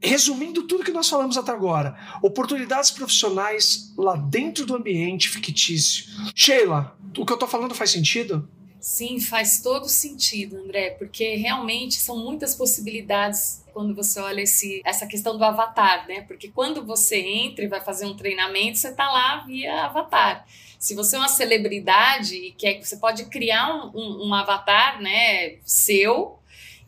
Resumindo tudo que nós falamos até agora, oportunidades profissionais lá dentro do ambiente fictício. Sheila, o que eu estou falando faz sentido? Sim, faz todo sentido, André, porque realmente são muitas possibilidades quando você olha esse, essa questão do avatar, né? Porque quando você entra e vai fazer um treinamento, você está lá via avatar. Se você é uma celebridade e quer, você pode criar um, um, um avatar, né, seu,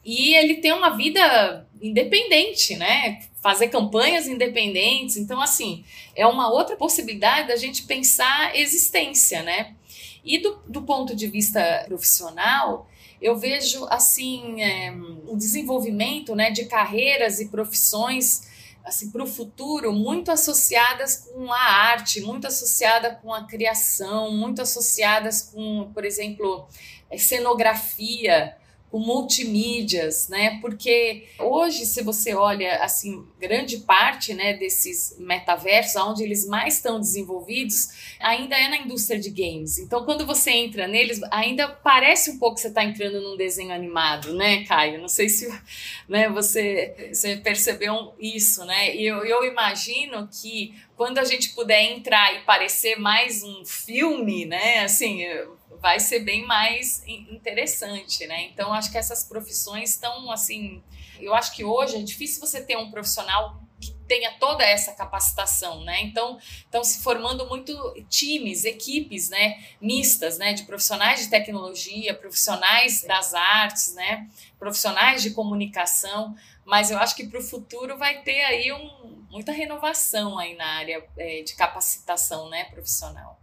e ele tem uma vida independente, né? Fazer campanhas independentes. Então, assim, é uma outra possibilidade da gente pensar existência, né? E do, do ponto de vista profissional, eu vejo assim é, o desenvolvimento né, de carreiras e profissões assim para o futuro muito associadas com a arte, muito associada com a criação, muito associadas com, por exemplo, cenografia com multimídias, né? Porque hoje, se você olha assim, grande parte, né, desses metaversos, onde eles mais estão desenvolvidos, ainda é na indústria de games. Então, quando você entra neles, ainda parece um pouco que você está entrando num desenho animado, né, Caio? Não sei se, né, você, você percebeu isso, né? E eu, eu imagino que quando a gente puder entrar e parecer mais um filme, né, assim vai ser bem mais interessante, né? Então, acho que essas profissões estão, assim... Eu acho que hoje é difícil você ter um profissional que tenha toda essa capacitação, né? Então, estão se formando muito times, equipes, né, mistas, né, de profissionais de tecnologia, profissionais das artes, né, profissionais de comunicação. Mas eu acho que para o futuro vai ter aí um, muita renovação aí na área é, de capacitação, né, profissional.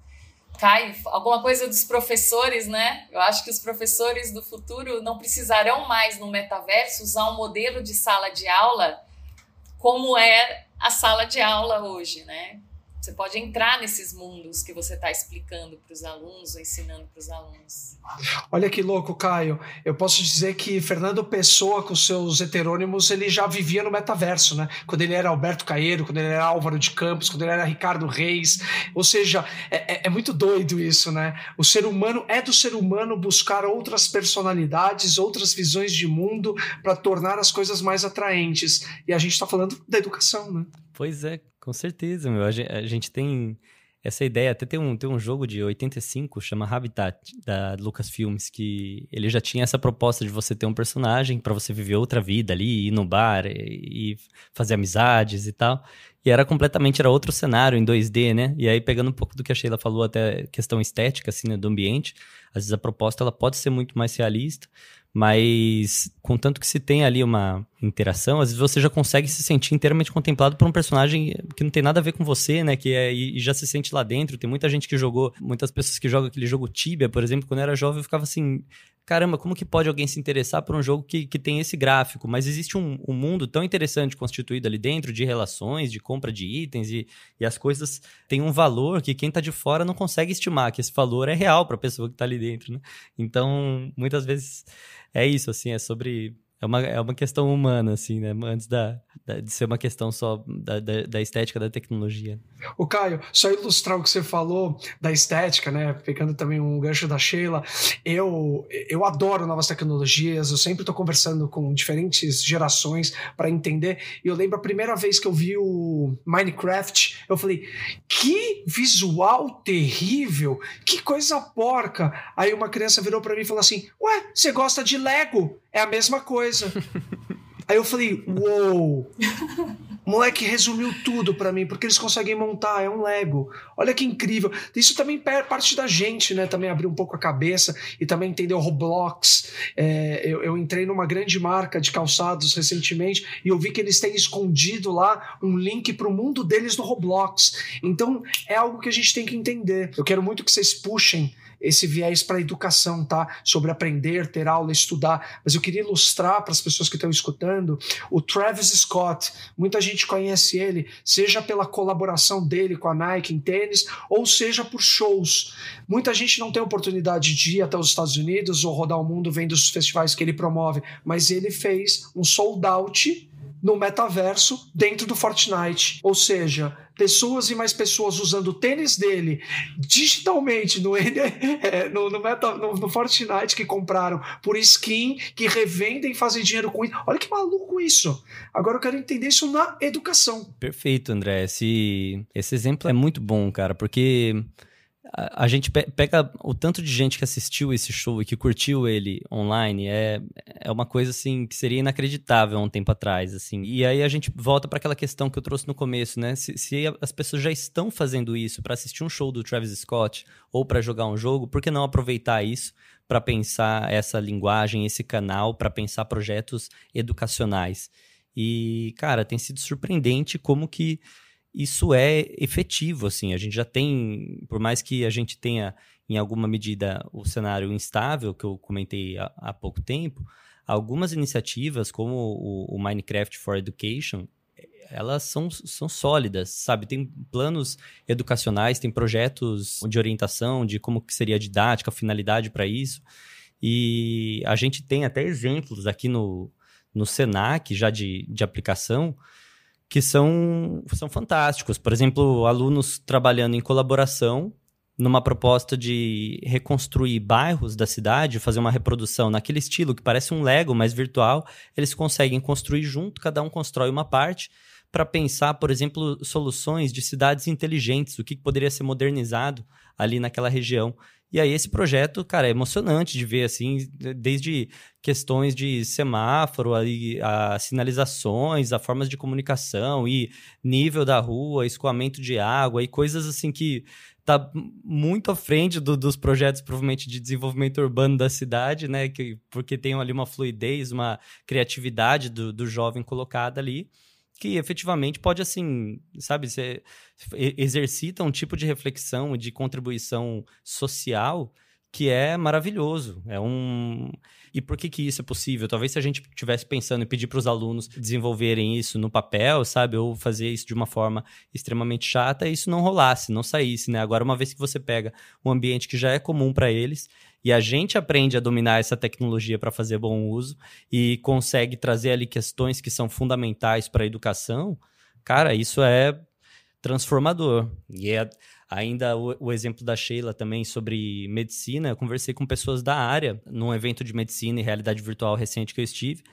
Caio, alguma coisa dos professores, né? Eu acho que os professores do futuro não precisarão mais no metaverso usar um modelo de sala de aula como é a sala de aula hoje, né? Você pode entrar nesses mundos que você está explicando para os alunos ou ensinando para os alunos. Olha que louco, Caio. Eu posso dizer que Fernando Pessoa, com seus heterônimos, ele já vivia no metaverso, né? Quando ele era Alberto Caeiro, quando ele era Álvaro de Campos, quando ele era Ricardo Reis. Ou seja, é, é, é muito doido isso, né? O ser humano é do ser humano buscar outras personalidades, outras visões de mundo para tornar as coisas mais atraentes. E a gente está falando da educação, né? Pois é, com certeza, meu. A gente tem essa ideia. Até tem um, tem um jogo de 85, chama Habitat, da Lucasfilms, que ele já tinha essa proposta de você ter um personagem para você viver outra vida ali, ir no bar e, e, fazer amizades e tal. E era completamente, era outro cenário em 2D, né? E aí, pegando um pouco do que a Sheila falou, até questão estética, assim, né, do ambiente, às vezes a proposta ela pode ser muito mais realista, mas contanto que se tem ali uma interação, às vezes você já consegue se sentir inteiramente contemplado por um personagem que não tem nada a ver com você, né? Que é, e já se sente lá dentro. Tem muita gente que jogou, muitas pessoas que jogam aquele jogo Tibia, por exemplo, quando eu era jovem, eu ficava assim, caramba, como que pode alguém se interessar por um jogo que, que tem esse gráfico? Mas existe um, um mundo tão interessante constituído ali dentro de relações, de compra de itens, e, e as coisas têm um valor que quem está de fora não consegue estimar, que esse valor é real para a pessoa que está ali dentro, né? Então, muitas vezes é isso, assim, é sobre é uma, é uma questão humana, assim, né? Antes da, da de ser uma questão só da, da, da, estética da tecnologia. O Caio, só ilustrar o que você falou da estética, né? Pegando também um gancho da Sheila, eu, eu adoro novas tecnologias, eu sempre estou conversando com diferentes gerações para entender. E eu lembro a primeira vez que eu vi o Minecraft, eu falei, que visual terrível, que coisa porca. Aí uma criança virou para mim e falou assim: Ué, você gosta de Lego? É a mesma coisa. Aí eu falei, uou! O moleque resumiu tudo para mim, porque eles conseguem montar, é um Lego. Olha que incrível. Isso também parte da gente, né? Também abrir um pouco a cabeça e também entender o Roblox. É, eu, eu, entrei numa grande marca de calçados recentemente e eu vi que eles têm escondido lá um link para o mundo deles no Roblox. Então é algo que a gente tem que entender. Eu quero muito que vocês puxem esse viés para a educação, tá? Sobre aprender, ter aula, estudar. Mas eu queria ilustrar para as pessoas que estão escutando o Travis Scott. Muita gente conhece ele, seja pela colaboração dele com a Nike em tênis, ou seja por shows. Muita gente não tem oportunidade de ir até os Estados Unidos ou rodar o mundo vendo os festivais que ele promove, mas ele fez um sold out no metaverso dentro do Fortnite. Ou seja, pessoas e mais pessoas usando o tênis dele digitalmente no, é, no, no, meta, no, no, Fortnite que compraram por skin, que revendem e fazem dinheiro com isso. Olha que maluco isso. Agora eu quero entender isso na educação. Perfeito, André. Esse, esse exemplo é muito bom, cara, porque a, gente pega o tanto de gente que assistiu esse show e que curtiu ele online é, é uma coisa assim que seria inacreditável há um tempo atrás assim. E aí a gente volta para aquela questão que eu trouxe no começo né? Se, se as pessoas já estão fazendo isso para assistir um show do Travis Scott ou para jogar um jogo por que não aproveitar isso para pensar essa linguagem esse canal para pensar projetos educacionais? E cara tem sido surpreendente como que isso é efetivo, assim. A gente já tem, por mais que a gente tenha, em alguma medida, o cenário instável, que eu comentei há, há pouco tempo, algumas iniciativas, como o, o, Minecraft for Education, elas são, são sólidas, sabe? Tem planos educacionais, tem projetos de orientação, de como que seria a didática, a finalidade para isso. E a gente tem até exemplos aqui no, no Senac, já de, de aplicação, que são, são fantásticos. Por exemplo, alunos trabalhando em colaboração numa proposta de reconstruir bairros da cidade, fazer uma reprodução naquele estilo que parece um Lego, mas virtual, eles conseguem construir junto, cada um constrói uma parte para pensar, por exemplo, soluções de cidades inteligentes, o que poderia ser modernizado ali naquela região. E aí esse projeto, cara, é emocionante de ver, assim, desde questões de semáforo, aí, a sinalizações, a formas de comunicação e nível da rua, escoamento de água e coisas assim que tá muito à frente do, dos projetos provavelmente de desenvolvimento urbano da cidade, né? Que, porque tem ali uma fluidez, uma criatividade do, do jovem colocada ali que efetivamente pode, assim, sabe, você exercita um tipo de reflexão, de contribuição social que é maravilhoso. É um. E por que, que isso é possível? Talvez se a gente estivesse pensando em pedir para os alunos desenvolverem isso no papel, sabe? Ou fazer isso de uma forma extremamente chata, isso não rolasse, não saísse, né? Agora, uma vez que você pega um ambiente que já é comum para eles e a gente aprende a dominar essa tecnologia para fazer bom uso e consegue trazer ali questões que são fundamentais para a educação, cara, isso é transformador. E é ainda o, o, exemplo da Sheila também sobre medicina, eu conversei com pessoas da área num evento de medicina e realidade virtual recente que eu estive,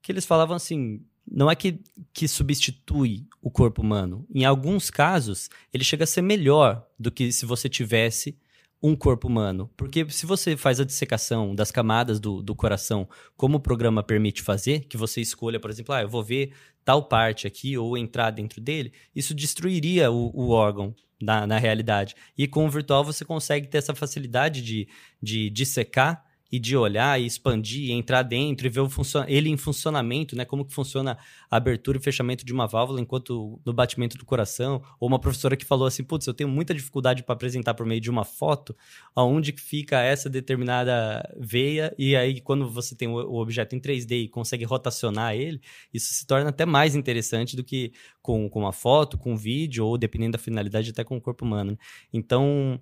que eles falavam assim, não é que, que substitui o corpo humano. Em alguns casos, ele chega a ser melhor do que se você tivesse um corpo humano. Porque se você faz a dissecação das camadas do, do coração, como o programa permite fazer, que você escolha, por exemplo, ah, eu vou ver tal parte aqui ou entrar dentro dele, isso destruiria o, o órgão na, na realidade. E com o virtual você consegue ter essa facilidade de, de dissecar e de olhar e expandir, e entrar dentro e ver ele em funcionamento, né? Como que funciona a abertura e fechamento de uma válvula enquanto no batimento do coração. Ou uma professora que falou assim, putz, eu tenho muita dificuldade para apresentar por meio de uma foto, aonde fica essa determinada veia e aí quando você tem o objeto em 3D e consegue rotacionar ele, isso se torna até mais interessante do que com, com uma foto, com um vídeo ou dependendo da finalidade até com o corpo humano. Né? Então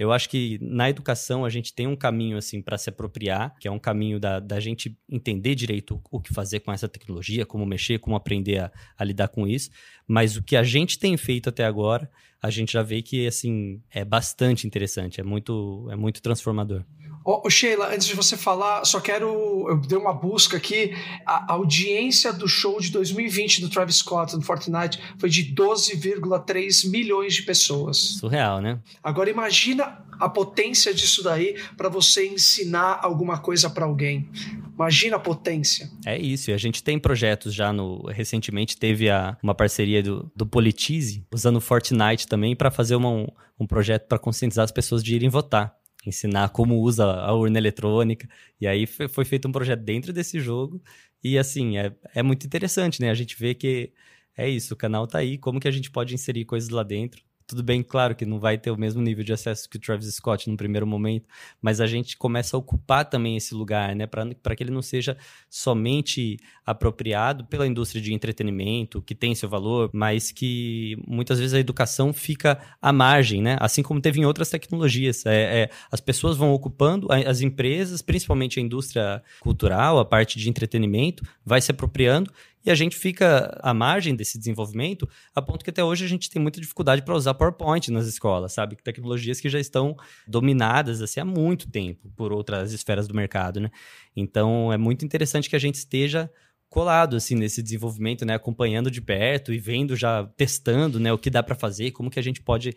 eu acho que na educação a gente tem um caminho assim para se apropriar, que é um caminho da, da gente entender direito o que fazer com essa tecnologia, como mexer, como aprender a, a lidar com isso. Mas o que a gente tem feito até agora, a gente já vê que assim é bastante interessante, é muito, é muito transformador. Oh, Sheila, antes de você falar, só quero. Eu dei uma busca aqui. A audiência do show de 2020 do Travis Scott no Fortnite foi de 12,3 milhões de pessoas. Surreal, né? Agora imagina a potência disso daí para você ensinar alguma coisa para alguém. Imagina a potência. É isso. E a gente tem projetos já no. Recentemente teve a, uma parceria do, do Politize, usando o Fortnite também, para fazer uma, um, um projeto para conscientizar as pessoas de irem votar ensinar como usa a urna eletrônica. E aí foi feito um projeto dentro desse jogo. E assim, é, é muito interessante, né? A gente vê que é isso, o canal tá aí, como que a gente pode inserir coisas lá dentro. Tudo bem, claro que não vai ter o mesmo nível de acesso que o Travis Scott no primeiro momento, mas a gente começa a ocupar também esse lugar, né? Para que ele não seja somente apropriado pela indústria de entretenimento, que tem seu valor, mas que muitas vezes a educação fica à margem, né? Assim como teve em outras tecnologias. É, é, as pessoas vão ocupando, as empresas, principalmente a indústria cultural, a parte de entretenimento, vai se apropriando e a gente fica à margem desse desenvolvimento, a ponto que até hoje a gente tem muita dificuldade para usar PowerPoint nas escolas, sabe? Tecnologias que já estão dominadas assim, há muito tempo por outras esferas do mercado, né? Então é muito interessante que a gente esteja colado assim nesse desenvolvimento, né, acompanhando de perto e vendo já testando, né, o que dá para fazer, como que a gente pode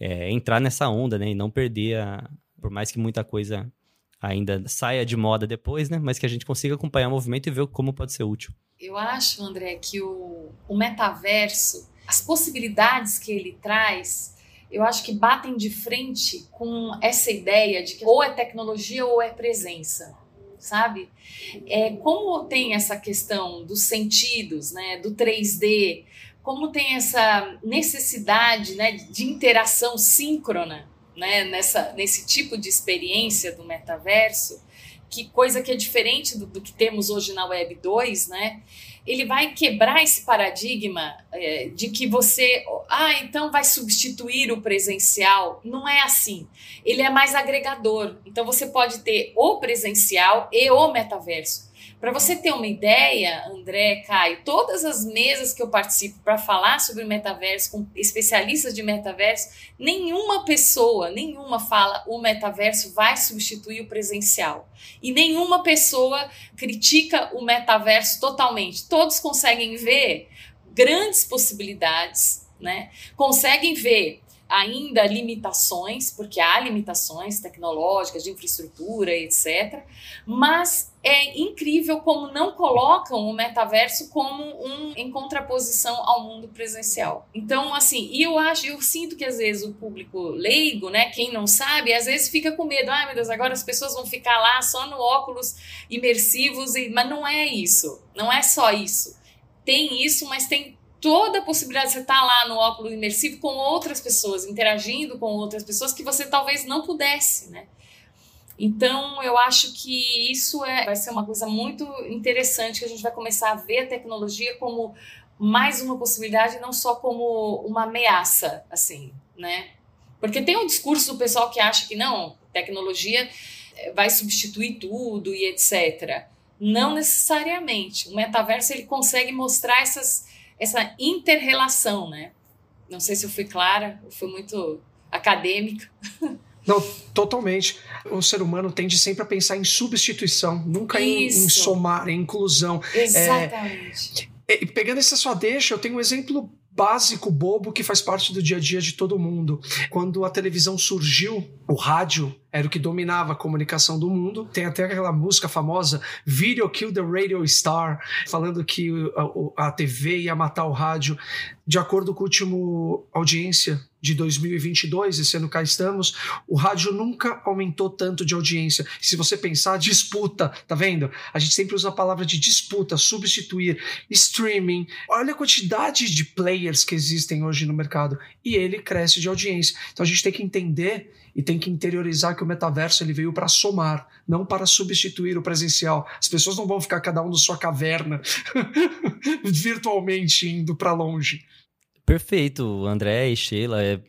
é, entrar nessa onda, né, e não perder a, por mais que muita coisa ainda saia de moda depois, né, mas que a gente consiga acompanhar o movimento e ver como pode ser útil. Eu acho, André, que o, o metaverso, as possibilidades que ele traz, eu acho que batem de frente com essa ideia de que ou é tecnologia ou é presença, sabe? É, como tem essa questão dos sentidos, né, do 3D, como tem essa necessidade né, de interação síncrona né, nessa, nesse tipo de experiência do metaverso, que coisa que é diferente do, do, que temos hoje na Web 2, né? Ele vai quebrar esse paradigma é, de que você, ah, então vai substituir o presencial. Não é assim. Ele é mais agregador. Então você pode ter o presencial e o metaverso. Para você ter uma ideia, André, Caio, todas as mesas que eu participo para falar sobre metaverso com especialistas de metaverso, nenhuma pessoa, nenhuma fala o metaverso vai substituir o presencial. E nenhuma pessoa critica o metaverso totalmente. Todos conseguem ver grandes possibilidades, né? Conseguem ver ainda limitações, porque há limitações tecnológicas, de infraestrutura, etc. Mas é incrível como não colocam o metaverso como um em contraposição ao mundo presencial. Então, assim, e eu acho, eu sinto que às vezes o público leigo, né, quem não sabe, às vezes fica com medo. Ai, meu Deus, agora as pessoas vão ficar lá só no óculos imersivos, e, mas não é isso. Não é só isso. Tem isso, mas tem toda a possibilidade de você estar lá no óculos imersivo com outras pessoas, interagindo com outras pessoas que você talvez não pudesse, né? Então, eu acho que isso é, vai ser uma coisa muito interessante que a gente vai começar a ver a tecnologia como mais uma possibilidade, não só como uma ameaça, assim, né? Porque tem um discurso do pessoal que acha que não, tecnologia eh, vai substituir tudo e etc. Não necessariamente. O metaverso ele consegue mostrar essas, essa interrelação, né? Não sei se eu fui clara, eu fui muito acadêmica. Não, totalmente. O ser humano tende sempre a pensar em substituição, nunca em, em, somar, em inclusão. Exatamente. É, pegando essa sua deixa, eu tenho um exemplo básico, bobo, que faz parte do dia a dia de todo mundo. Quando a televisão surgiu, o rádio era o que dominava a comunicação do mundo. Tem até aquela música famosa, Video Kill the Radio Star, falando que a, a TV ia matar o rádio. De acordo com a última audiência de 2022, esse ano cá estamos, o rádio nunca aumentou tanto de audiência. se você pensar, disputa, tá vendo? A gente sempre usa a palavra de disputa, substituir, streaming. Olha a quantidade de players que existem hoje no mercado e ele cresce de audiência. Então a gente tem que entender e tem que interiorizar que o metaverso ele veio para somar, não para substituir o presencial. As pessoas não vão ficar cada um na sua caverna virtualmente indo para longe. Perfeito, André e Sheila. É,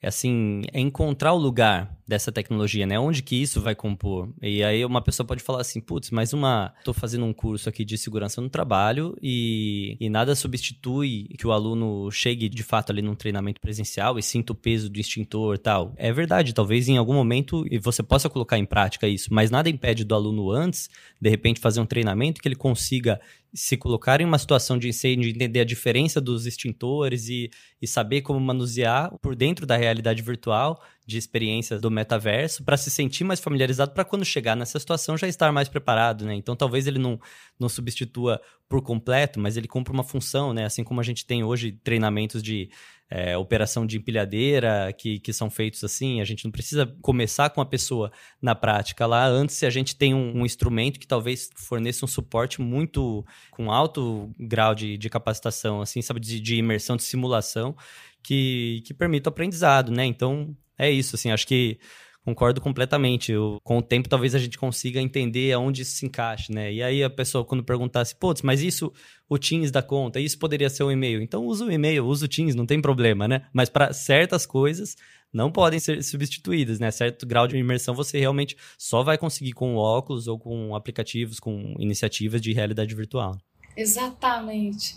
é assim, é encontrar o lugar dessa tecnologia, né? Onde que isso vai compor? E aí uma pessoa pode falar assim, putz, mas uma... Tô fazendo um curso aqui de segurança no trabalho e, e nada substitui que o aluno chegue de fato ali num treinamento presencial e sinta o peso do extintor tal. É verdade, talvez em algum momento você possa colocar em prática isso, mas nada impede do aluno antes, de repente, fazer um treinamento que ele consiga se colocar em uma situação de incêndio, entender a diferença dos extintores e, e saber como manusear por dentro da realidade virtual de experiências do metaverso para se sentir mais familiarizado para quando chegar nessa situação já estar mais preparado, né? Então talvez ele não, não substitua por completo, mas ele cumpre uma função, né? Assim como a gente tem hoje treinamentos de é, operação de empilhadeira que, que são feitos assim, a gente não precisa começar com a pessoa na prática lá. Antes, se a gente tem um, um instrumento que talvez forneça um suporte muito com alto grau de, de capacitação, assim, sabe, de, de imersão, de simulação, que, que permita o aprendizado, né? Então, é isso, assim, acho que concordo completamente. Eu, com o tempo, talvez a gente consiga entender aonde isso se encaixa, né? E aí a pessoa, quando perguntasse, putz, mas isso, o Teams dá conta, isso poderia ser um e-mail. Então usa o e-mail, usa o Teams, não tem problema, né? Mas para certas coisas, não podem ser substituídas, né? Certo grau de imersão você realmente só vai conseguir com óculos ou com aplicativos, com iniciativas de realidade virtual. Exatamente.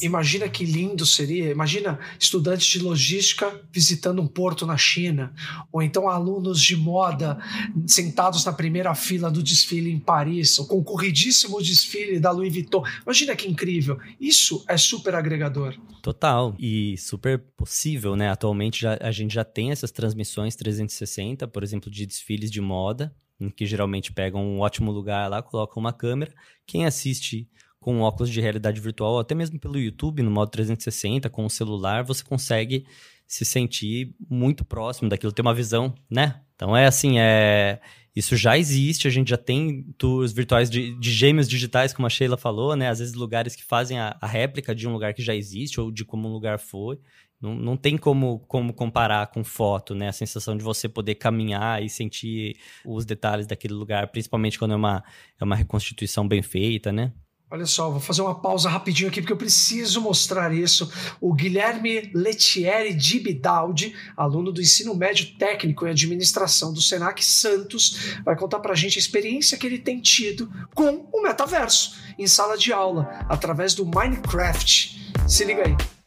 Imagina que lindo seria. Imagina estudantes de logística visitando um porto na China, ou então alunos de moda sentados na primeira fila do desfile em Paris, o concorridíssimo desfile da Louis Vuitton. Imagina que incrível. Isso é super agregador. Total. E super possível, né? Atualmente já, a gente já tem essas transmissões 360, por exemplo, de desfiles de moda, em que geralmente pegam um ótimo lugar lá, colocam uma câmera. Quem assiste com óculos de realidade virtual, até mesmo pelo YouTube, no modo 360, com o celular, você consegue se sentir muito próximo daquilo, ter uma visão, né? Então é assim, é isso já existe, a gente já tem tours virtuais de, de gêmeos digitais, como a Sheila falou, né? Às vezes lugares que fazem a, a réplica de um lugar que já existe ou de como um lugar foi. Não, não tem como, como comparar com foto, né? A sensação de você poder caminhar e sentir os detalhes daquele lugar, principalmente quando é uma, é uma reconstituição bem feita, né? Olha só, vou fazer uma pausa rapidinho aqui porque eu preciso mostrar isso. O Guilherme Letieri de Bidaldi, aluno do ensino médio técnico em administração do Senac Santos, vai contar para a gente a experiência que ele tem tido com o metaverso em sala de aula, através do Minecraft. Se liga aí.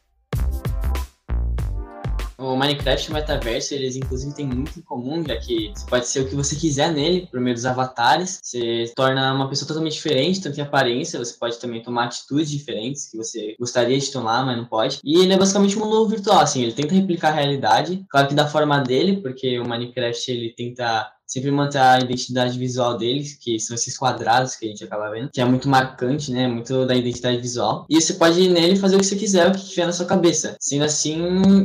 O Minecraft e o Metaverso, eles inclusive têm muito em comum, já que você pode ser o que você quiser nele, por meio dos avatares. Você torna uma pessoa totalmente diferente, tanto em aparência, você pode também tomar atitudes diferentes que você gostaria de tomar, mas não pode. E ele é basicamente um mundo virtual, assim, ele tenta replicar a realidade, claro que da forma dele, porque o Minecraft ele tenta sempre manter a identidade visual deles, que são esses quadrados que a gente acaba vendo, que é muito marcante, né? Muito da identidade visual. E você pode nele fazer o que você quiser, o que tiver na sua cabeça. Sendo assim,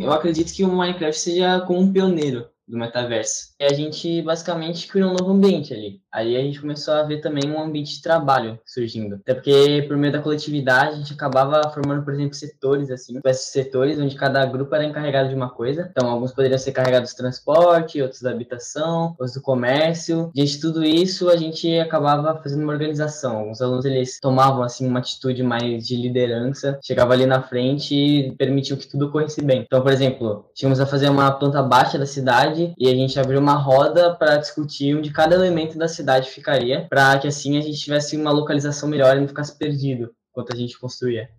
eu acredito que o Minecraft seja como um pioneiro do metaverso. E a gente basicamente criou um novo ambiente ali. Aí a gente começou a ver também um ambiente de trabalho surgindo. Até porque, por meio da coletividade, a gente acabava formando, por exemplo, setores, assim, esses setores onde cada grupo era encarregado de uma coisa. Então, alguns poderiam ser carregados do transporte, outros da habitação, outros do comércio. Diante de tudo isso, a gente acabava fazendo uma organização. Alguns alunos, eles tomavam, assim, uma atitude mais de liderança, chegavam ali na frente e permitiam que tudo corresse bem. Então, por exemplo, tínhamos a fazer uma planta baixa da cidade e a gente abriu uma roda para discutir onde cada elemento da cidade cidade ficaria, para que assim a gente tivesse uma localização melhor e não ficasse perdido enquanto a gente construía.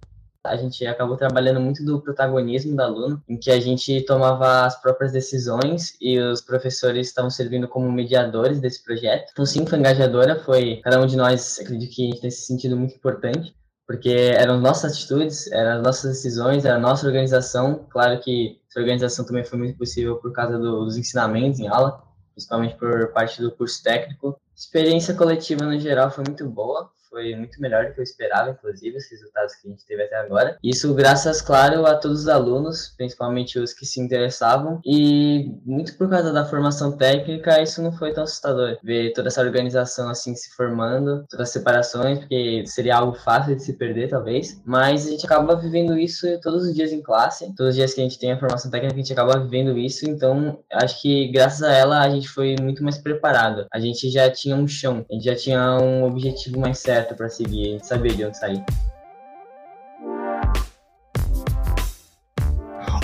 A gente acabou trabalhando muito do protagonismo do aluno, em que a gente tomava as próprias decisões e os professores estavam servindo como mediadores desse projeto. Então, sim, foi engajadora, foi cada um de nós, acredito que a gente tem esse sentido muito importante, porque eram nossas atitudes, eram as nossas decisões, era a nossa organização. Claro que essa organização também foi muito possível por causa do, dos ensinamentos em aula, principalmente por parte do curso técnico, experiência coletiva no geral foi muito boa foi muito melhor do que eu esperava, inclusive, os resultados que a gente teve até agora. Isso graças, claro, a todos os alunos, principalmente os que se interessavam, e muito por causa da formação técnica, isso não foi tão assustador. Ver toda essa organização assim se formando, todas as separações, porque seria algo fácil de se perder, talvez, mas a gente acaba vivendo isso todos os dias em classe, todos os dias que a gente tem a formação técnica, a gente acaba vivendo isso, então acho que graças a ela a gente foi muito mais preparado. A gente já tinha um chão, a gente já tinha um objetivo mais certo certo para seguir, saber de onde sair.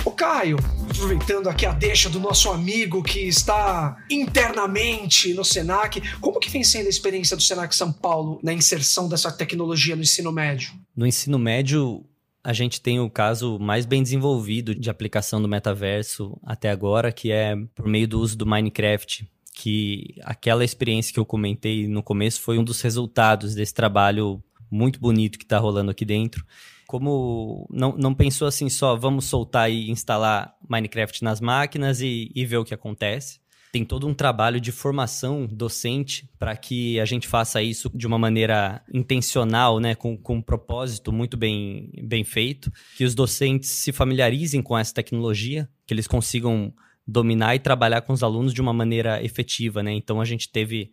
O Caio, aproveitando aqui a deixa do nosso amigo que está internamente no Senac, como que vem sendo a experiência do Senac São Paulo na inserção dessa tecnologia no ensino médio? No ensino médio, a gente tem o caso mais bem desenvolvido de aplicação do metaverso até agora, que é por meio do uso do Minecraft que aquela experiência que eu comentei no começo foi um dos resultados desse trabalho muito bonito que está rolando aqui dentro. Como não, não pensou assim só, vamos soltar e instalar Minecraft nas máquinas e, e ver o que acontece. Tem todo um trabalho de formação docente para que a gente faça isso de uma maneira intencional, né, com, com um propósito muito bem, bem feito, que os docentes se familiarizem com essa tecnologia, que eles consigam dominar e trabalhar com os alunos de uma maneira efetiva, né? Então a gente teve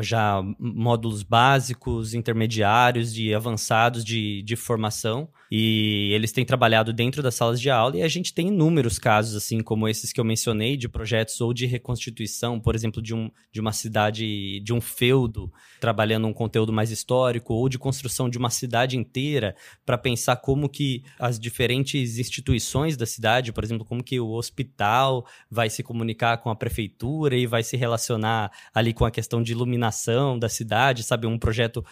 já módulos básicos, intermediários, de avançados de, de formação. E eles têm trabalhado dentro das salas de aula e a gente tem inúmeros casos, assim como esses que eu mencionei, de projetos ou de reconstituição, por exemplo, de, um, de uma cidade, de um feudo, trabalhando um conteúdo mais histórico, ou de construção de uma cidade inteira, para pensar como que as diferentes instituições da cidade, por exemplo, como que o hospital vai se comunicar com a prefeitura e vai se relacionar ali com a questão de iluminação da cidade, sabe? Um projeto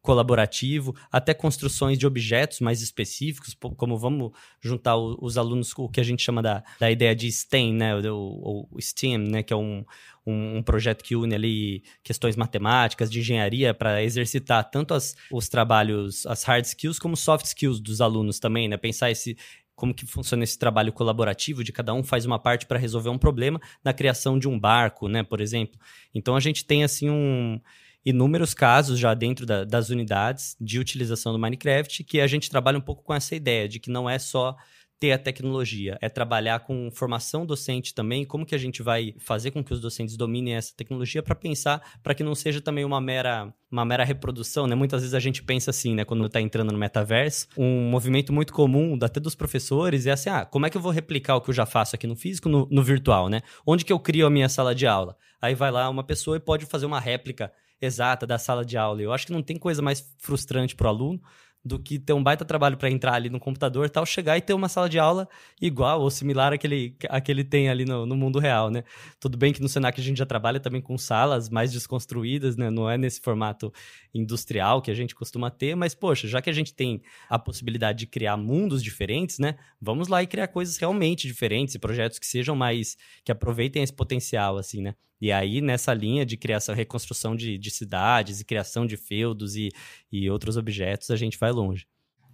colaborativo, até construções de objetos mais específicos, como vamos juntar os alunos com o que a gente chama da, da ideia de STEM, né, o, o STEAM, né, que é um, um, um, projeto que une ali questões matemáticas, de engenharia, para exercitar tanto as, os trabalhos, as hard skills, como soft skills dos alunos também, né, pensar esse, como que funciona esse trabalho colaborativo, de cada um faz uma parte para resolver um problema na criação de um barco, né, por exemplo. Então a gente tem assim um inúmeros casos já dentro da, das unidades de utilização do Minecraft que a gente trabalha um pouco com essa ideia de que não é só ter a tecnologia, é trabalhar com formação docente também, como que a gente vai fazer com que os docentes dominem essa tecnologia para pensar, para que não seja também uma mera, uma mera reprodução, né? Muitas vezes a gente pensa assim, né, quando está entrando no metaverso, um movimento muito comum até dos professores é assim, ah, como é que eu vou replicar o que eu já faço aqui no físico no, no virtual, né? Onde que eu crio a minha sala de aula? Aí vai lá uma pessoa e pode fazer uma réplica exata da sala de aula. Eu acho que não tem coisa mais frustrante para o aluno do que ter um baita trabalho para entrar ali no computador tal, chegar e ter uma sala de aula igual ou similar àquele, àquele tem ali no, no mundo real, né? Tudo bem que no Senac a gente já trabalha também com salas mais desconstruídas, né? Não é nesse formato industrial que a gente costuma ter, mas, poxa, já que a gente tem a possibilidade de criar mundos diferentes, né? Vamos lá e criar coisas realmente diferentes e projetos que sejam mais, que aproveitem esse potencial, assim, né? E aí, nessa linha de criação, reconstrução de, de cidades e criação de feudos e, e outros objetos, a gente vai longe.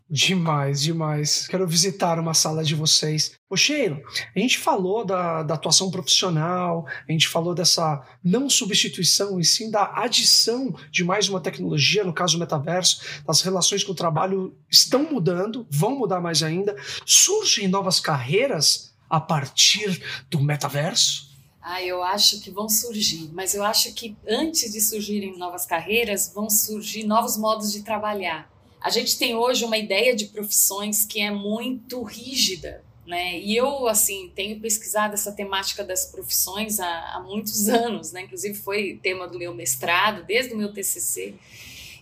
Demais, demais. Quero visitar uma sala de vocês. Ô a gente falou da, da, atuação profissional, a gente falou dessa não substituição e sim da adição de mais uma tecnologia, no caso o metaverso. As relações com o trabalho estão mudando, vão mudar mais ainda. Surgem novas carreiras a partir do metaverso? Ah, eu acho que vão surgir, mas eu acho que antes de surgirem novas carreiras, vão surgir novos modos de trabalhar. A gente tem hoje uma ideia de profissões que é muito rígida, né? E eu, assim, tenho pesquisado essa temática das profissões há, há muitos anos, né? Inclusive foi tema do meu mestrado, desde o meu TCC.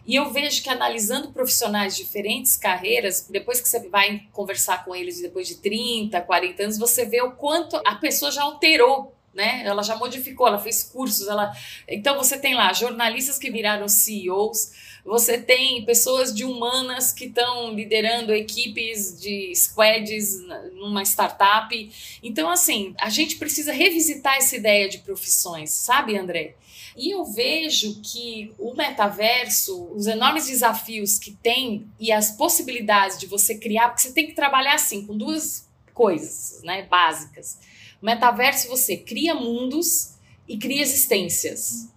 E eu vejo que analisando profissionais de diferentes carreiras, depois que você vai conversar com eles depois de 30, 40 anos, você vê o quanto a pessoa já alterou né? Ela já modificou, ela fez cursos, ela. Então você tem lá jornalistas que viraram CEOs, você tem pessoas de humanas que estão liderando equipes de squads numa startup. Então, assim, a gente precisa revisitar essa ideia de profissões, sabe, André? E eu vejo que o metaverso, os enormes desafios que tem e as possibilidades de você criar, porque você tem que trabalhar assim com duas coisas, né, básicas metaverso você cria mundos e cria existências,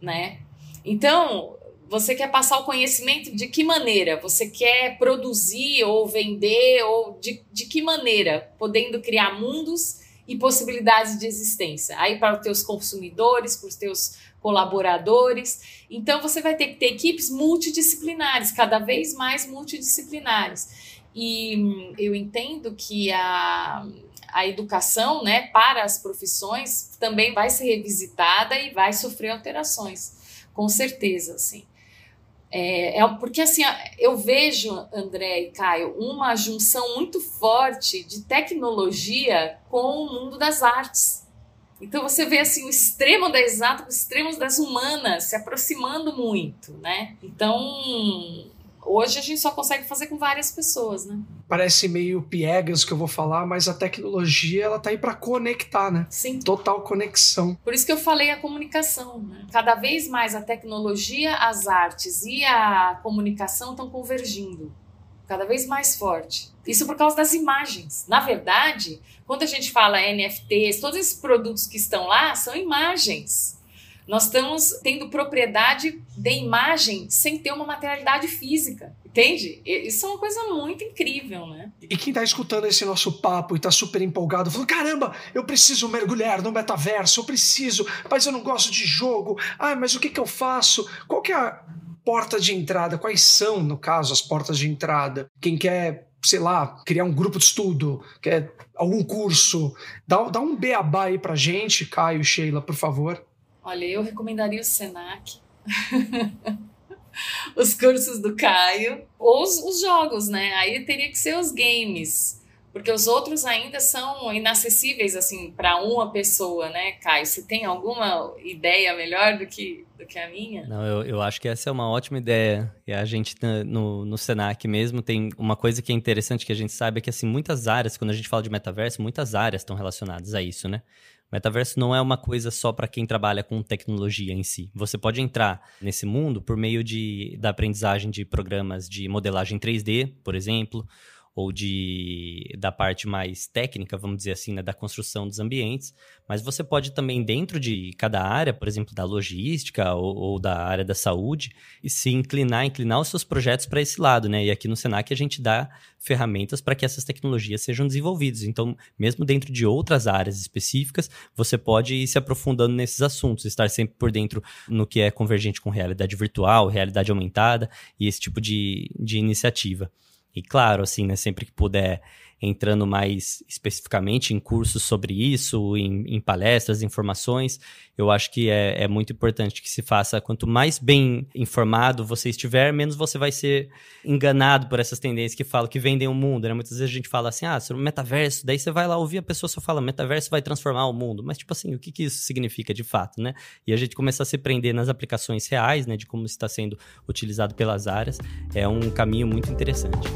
né? Então, você quer passar o conhecimento de que maneira? Você quer produzir ou vender ou de, de que maneira? Podendo criar mundos e possibilidades de existência. Aí para os teus consumidores, para os teus colaboradores. Então você vai ter que ter equipes multidisciplinares, cada vez mais multidisciplinares. E hum, eu entendo que a a educação né, para as profissões também vai ser revisitada e vai sofrer alterações, com certeza, assim. É, é, porque assim, eu vejo, André e Caio, uma junção muito forte de tecnologia com o mundo das artes. Então você vê assim o extremo da exata, o extremo das humanas se aproximando muito, né? Então Hoje a gente só consegue fazer com várias pessoas, né? Parece meio piegas que eu vou falar, mas a tecnologia ela tá aí para conectar, né? Sim. Total conexão. Por isso que eu falei a comunicação, né? Cada vez mais a tecnologia, as artes e a comunicação estão convergindo cada vez mais forte. Isso por causa das imagens. Na verdade, quando a gente fala NFTs, todos esses produtos que estão lá são imagens. Nós estamos tendo propriedade de imagem sem ter uma materialidade física. Entende? Isso é uma coisa muito incrível, né? E quem tá escutando esse nosso papo e tá super empolgado, falando: caramba, eu preciso mergulhar no metaverso, eu preciso, mas eu não gosto de jogo. Ah, mas o que que eu faço? Qual que é a porta de entrada? Quais são, no caso, as portas de entrada? Quem quer sei lá, criar um grupo de estudo, quer algum curso, dá, dá um beabá aí pra gente, Caio Sheila, por favor. Olha, eu recomendaria o Senac. os cursos do Caio, ou os, os, jogos, né? Aí teria que ser os games, porque os outros ainda são inacessíveis assim para uma pessoa, né, Caio? Você tem alguma ideia melhor do que do que a minha? Não, eu, eu acho que essa é uma ótima ideia. E a gente no, no Senac mesmo tem uma coisa que é interessante que a gente sabe é que assim muitas áreas, quando a gente fala de metaverso, muitas áreas estão relacionadas a isso, né? Metaverso não é uma coisa só para quem trabalha com tecnologia em si. Você pode entrar nesse mundo por meio de, da aprendizagem de programas de modelagem 3D, por exemplo, ou de da parte mais técnica, vamos dizer assim, né, da construção dos ambientes, mas você pode também dentro de cada área, por exemplo, da logística ou, ou da área da saúde, e se inclinar, inclinar os seus projetos para esse lado, né? E aqui no Senac a gente dá ferramentas para que essas tecnologias sejam desenvolvidas. Então, mesmo dentro de outras áreas específicas, você pode ir se aprofundando nesses assuntos, estar sempre por dentro no que é convergente com realidade virtual, realidade aumentada e esse tipo de, de iniciativa. E claro, assim, né, sempre que puder entrando mais especificamente em cursos sobre isso, em, em palestras, informações, eu acho que é, é, muito importante que se faça. Quanto mais bem informado você estiver, menos você vai ser enganado por essas tendências que falam que vendem o mundo. Né? Muitas vezes a gente fala assim, ah, sobre metaverso, daí você vai lá ouvir a pessoa só fala, metaverso vai transformar o mundo. Mas, tipo assim, o que, que isso significa de fato, né? E a gente começar a se prender nas aplicações reais, né, de como está sendo utilizado pelas áreas, é um caminho muito interessante.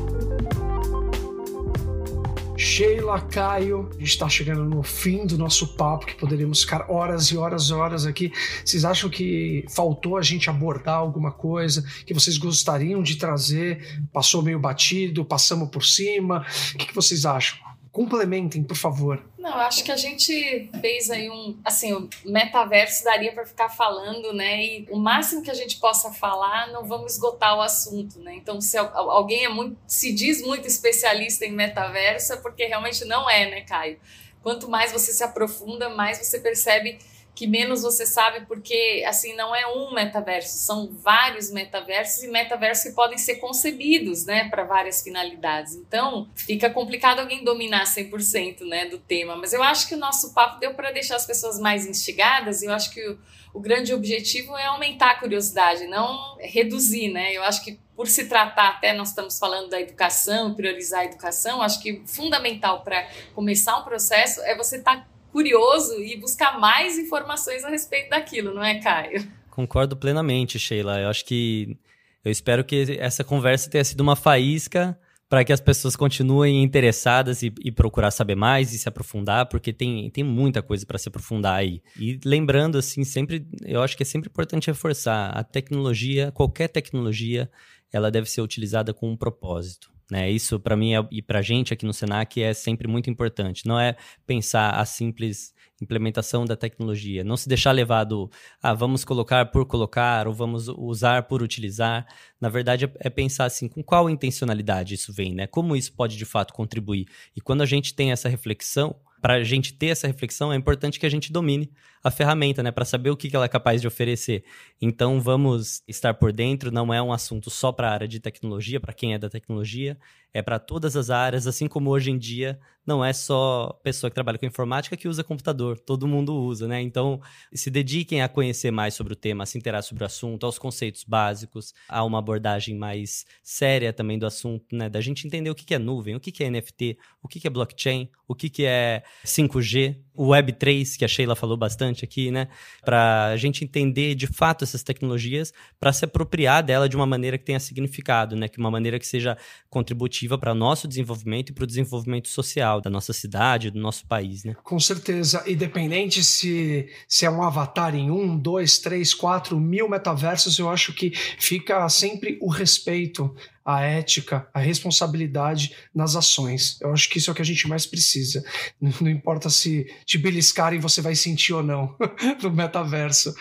Sheila, Caio, a gente está chegando no fim do nosso papo, que poderíamos ficar horas e horas e horas aqui. Vocês acham que faltou a gente abordar alguma coisa que vocês gostariam de trazer? Passou meio batido, passamos por cima? O que, que vocês acham? Complementem, por favor. Não, acho que a gente fez aí um. Assim, o metaverso daria para ficar falando, né? E o máximo que a gente possa falar, não vamos esgotar o assunto, né? Então, se alguém é muito, se diz muito especialista em metaverso, é porque realmente não é, né, Caio? Quanto mais você se aprofunda, mais você percebe que menos você sabe, porque assim não é um metaverso, são vários metaversos e metaversos que podem ser concebidos, né, para várias finalidades. Então, fica complicado alguém dominar 100%, né, do tema, mas eu acho que o nosso papo deu para deixar as pessoas mais instigadas e eu acho que o, o grande objetivo é aumentar a curiosidade, não reduzir, né? Eu acho que por se tratar, até nós estamos falando da educação, priorizar a educação, acho que fundamental para começar um processo é você estar tá curioso e buscar mais informações a respeito daquilo, não é, Caio? Concordo plenamente, Sheila. Eu acho que. Eu espero que essa conversa tenha sido uma faísca para que as pessoas continuem interessadas e, e, procurar saber mais e se aprofundar, porque tem, tem muita coisa para se aprofundar aí. E lembrando, assim, sempre, eu acho que é sempre importante reforçar a tecnologia, qualquer tecnologia, ela deve ser utilizada com um propósito. Né? Isso, para mim é, e para a gente aqui no Senac, é sempre muito importante. Não é pensar a simples implementação da tecnologia, não se deixar levado a ah, vamos colocar por colocar ou vamos usar por utilizar. Na verdade, é, é pensar assim, com qual intencionalidade isso vem, né? Como isso pode de fato contribuir. E quando a gente tem essa reflexão, para a gente ter essa reflexão, é importante que a gente domine a ferramenta, né, para saber o que ela é capaz de oferecer. Então, vamos estar por dentro, não é um assunto só para a área de tecnologia, para quem é da tecnologia, é para todas as áreas, assim como hoje em dia não é só pessoa que trabalha com informática que usa computador, todo mundo usa, né? Então, se dediquem a conhecer mais sobre o tema, a se interar sobre o assunto, aos conceitos básicos, a uma abordagem mais séria também do assunto, né? Da gente entender o que é nuvem, o que é NFT, o que é blockchain, o que é 5G, o Web3, que a Sheila falou bastante aqui, né? Para a gente entender de fato essas tecnologias, para se apropriar dela de uma maneira que tenha significado, né? Que uma maneira que seja contributiva para o nosso desenvolvimento e para o desenvolvimento social da nossa cidade, do nosso país, né? Com certeza. Independente se, se é um avatar em um, dois, três, quatro mil metaversos, eu acho que fica sempre o respeito a ética, a responsabilidade nas ações. Eu acho que isso é o que a gente mais precisa. Não importa se te beliscarem, você vai sentir ou não no metaverso.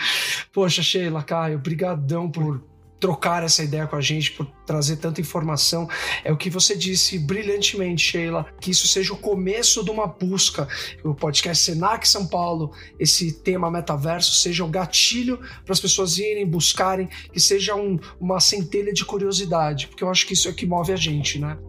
Poxa, Sheila, Caio, brigadão por trocar essa ideia com a gente, por trazer tanta informação. É o que você disse brilhantemente, Sheila, que isso seja o começo de uma busca. O podcast Senac São Paulo, esse tema metaverso, seja o gatilho para as pessoas irem, buscarem, que seja um, uma centelha de curiosidade, porque eu acho que isso é que move a gente, né?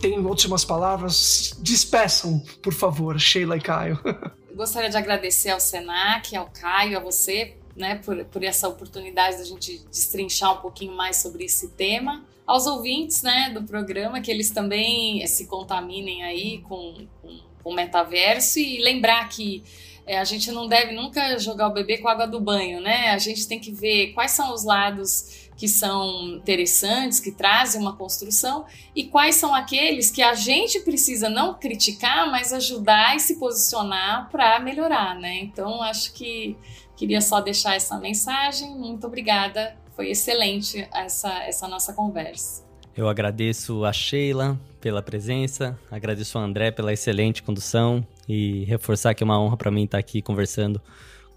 Tem últimas palavras? Despeçam, por favor, Sheila e Caio. gostaria de agradecer ao Senac, ao Caio, a você né, por, por essa oportunidade da gente destrinchar um pouquinho mais sobre esse tema. Aos ouvintes né, do programa, que eles também se contaminem aí com, com, com o metaverso e lembrar que é, a gente não deve nunca jogar o bebê com a água do banho, né? A gente tem que ver quais são os lados que são interessantes, que trazem uma construção, e quais são aqueles que a gente precisa não criticar, mas ajudar e se posicionar para melhorar, né? Então, acho que Queria só deixar essa mensagem. Muito obrigada. Foi excelente essa, essa nossa conversa. Eu agradeço a Sheila pela presença, agradeço a André pela excelente condução e reforçar que é uma honra para mim estar aqui conversando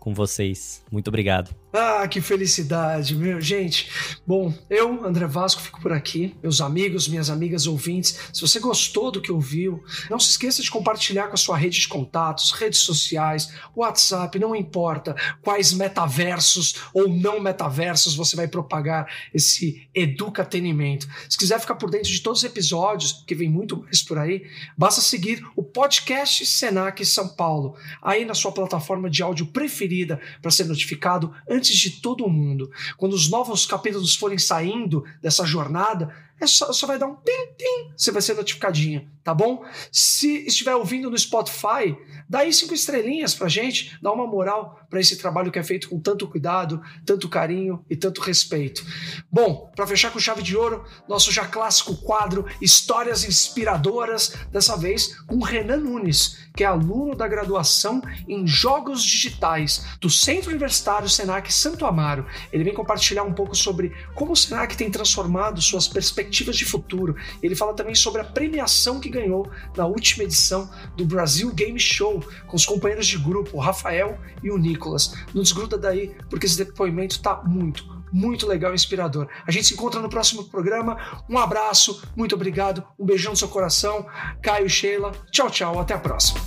com vocês. Muito obrigado. Ah, que felicidade, meu. Gente, bom, eu, André Vasco, fico por aqui. Meus amigos, minhas amigas ouvintes, se você gostou do que ouviu, não se esqueça de compartilhar com a sua rede de contatos, redes sociais, WhatsApp, não importa quais metaversos ou não metaversos você vai propagar esse educatenimento. Se quiser ficar por dentro de todos os episódios, que vem muito mais por aí, basta seguir o podcast Senac São Paulo, aí na sua plataforma de áudio preferida para ser notificado antes antes de todo mundo. Quando os novos capítulos forem saindo dessa jornada, é só, só vai dar um tim, tim, você vai ser notificadinha, tá bom? Se estiver ouvindo no Spotify, dá aí cinco estrelinhas pra gente, dá uma moral para esse trabalho que é feito com tanto cuidado, tanto carinho e tanto respeito. Bom, para fechar com chave de ouro, nosso já clássico quadro Histórias Inspiradoras, dessa vez com Renan Nunes, que é aluno da graduação em Jogos Digitais do Centro Universitário Senac Santo Amaro. Ele vem compartilhar um pouco sobre como o Senac tem transformado suas perspectivas de futuro. Ele fala também sobre a premiação que ganhou na última edição do Brasil Game Show com os companheiros de grupo, o Rafael e o Nicolas. Não desgruda daí, porque esse depoimento tá muito, muito legal e inspirador. A gente se encontra no próximo programa. Um abraço, muito obrigado, um beijão no seu coração. Caio Sheila, tchau, tchau, até a próxima.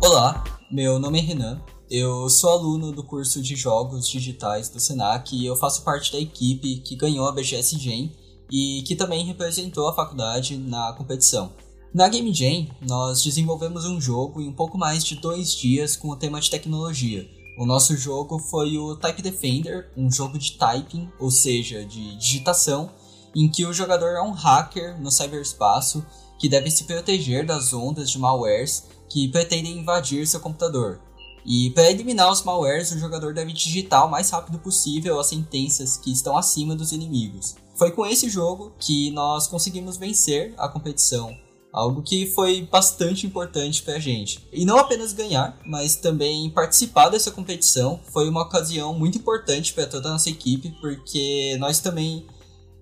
Olá, meu nome é Renan. Eu sou aluno do curso de Jogos Digitais do Senac e eu faço parte da equipe que ganhou a BGS Gen e que também representou a faculdade na competição. Na Game Jam, nós desenvolvemos um jogo em um pouco mais de dois dias com o tema de tecnologia. O nosso jogo foi o Type Defender, um jogo de typing, ou seja, de digitação, em que o jogador é um hacker no cyberespaço que deve se proteger das ondas de malwares que pretendem invadir seu computador. E para eliminar os malwares, o jogador deve digitar o mais rápido possível as sentenças que estão acima dos inimigos. Foi com esse jogo que nós conseguimos vencer a competição Algo que foi bastante importante pra gente. E não apenas ganhar, mas também participar dessa competição foi uma ocasião muito importante para toda a nossa equipe, porque nós também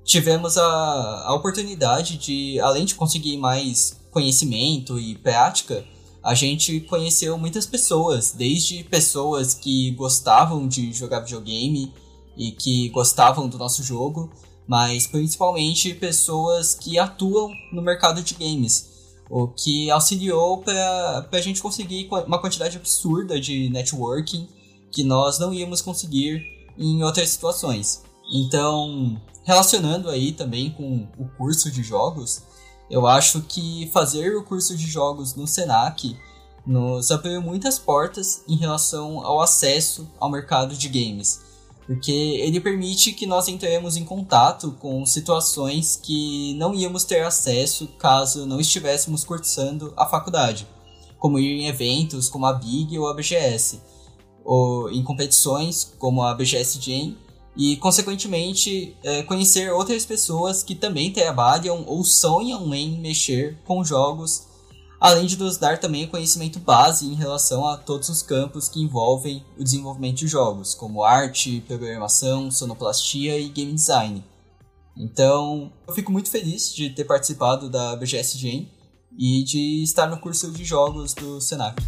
tivemos a, a oportunidade de, além de conseguir mais conhecimento e prática, a gente conheceu muitas pessoas, desde pessoas que gostavam de jogar videogame e que gostavam do nosso jogo, mas principalmente pessoas que atuam no mercado de games, o que auxiliou para a gente conseguir uma quantidade absurda de networking que nós não íamos conseguir em outras situações. Então, relacionando aí também com o curso de jogos, eu acho que fazer o curso de jogos no Senac nos abriu muitas portas em relação ao acesso ao mercado de games. Porque ele permite que nós entremos em contato com situações que não íamos ter acesso caso não estivéssemos cursando a faculdade, como ir em eventos como a Big ou a BGS, ou em competições como a BGS Jam, e consequentemente é, conhecer outras pessoas que também trabalham ou sonham em mexer com jogos além de nos dar também conhecimento base em relação a todos os campos que envolvem o desenvolvimento de jogos, como arte, programação, sonoplastia e game design. Então, eu fico muito feliz de ter participado da BGS Gen e de estar no curso de jogos do Senac.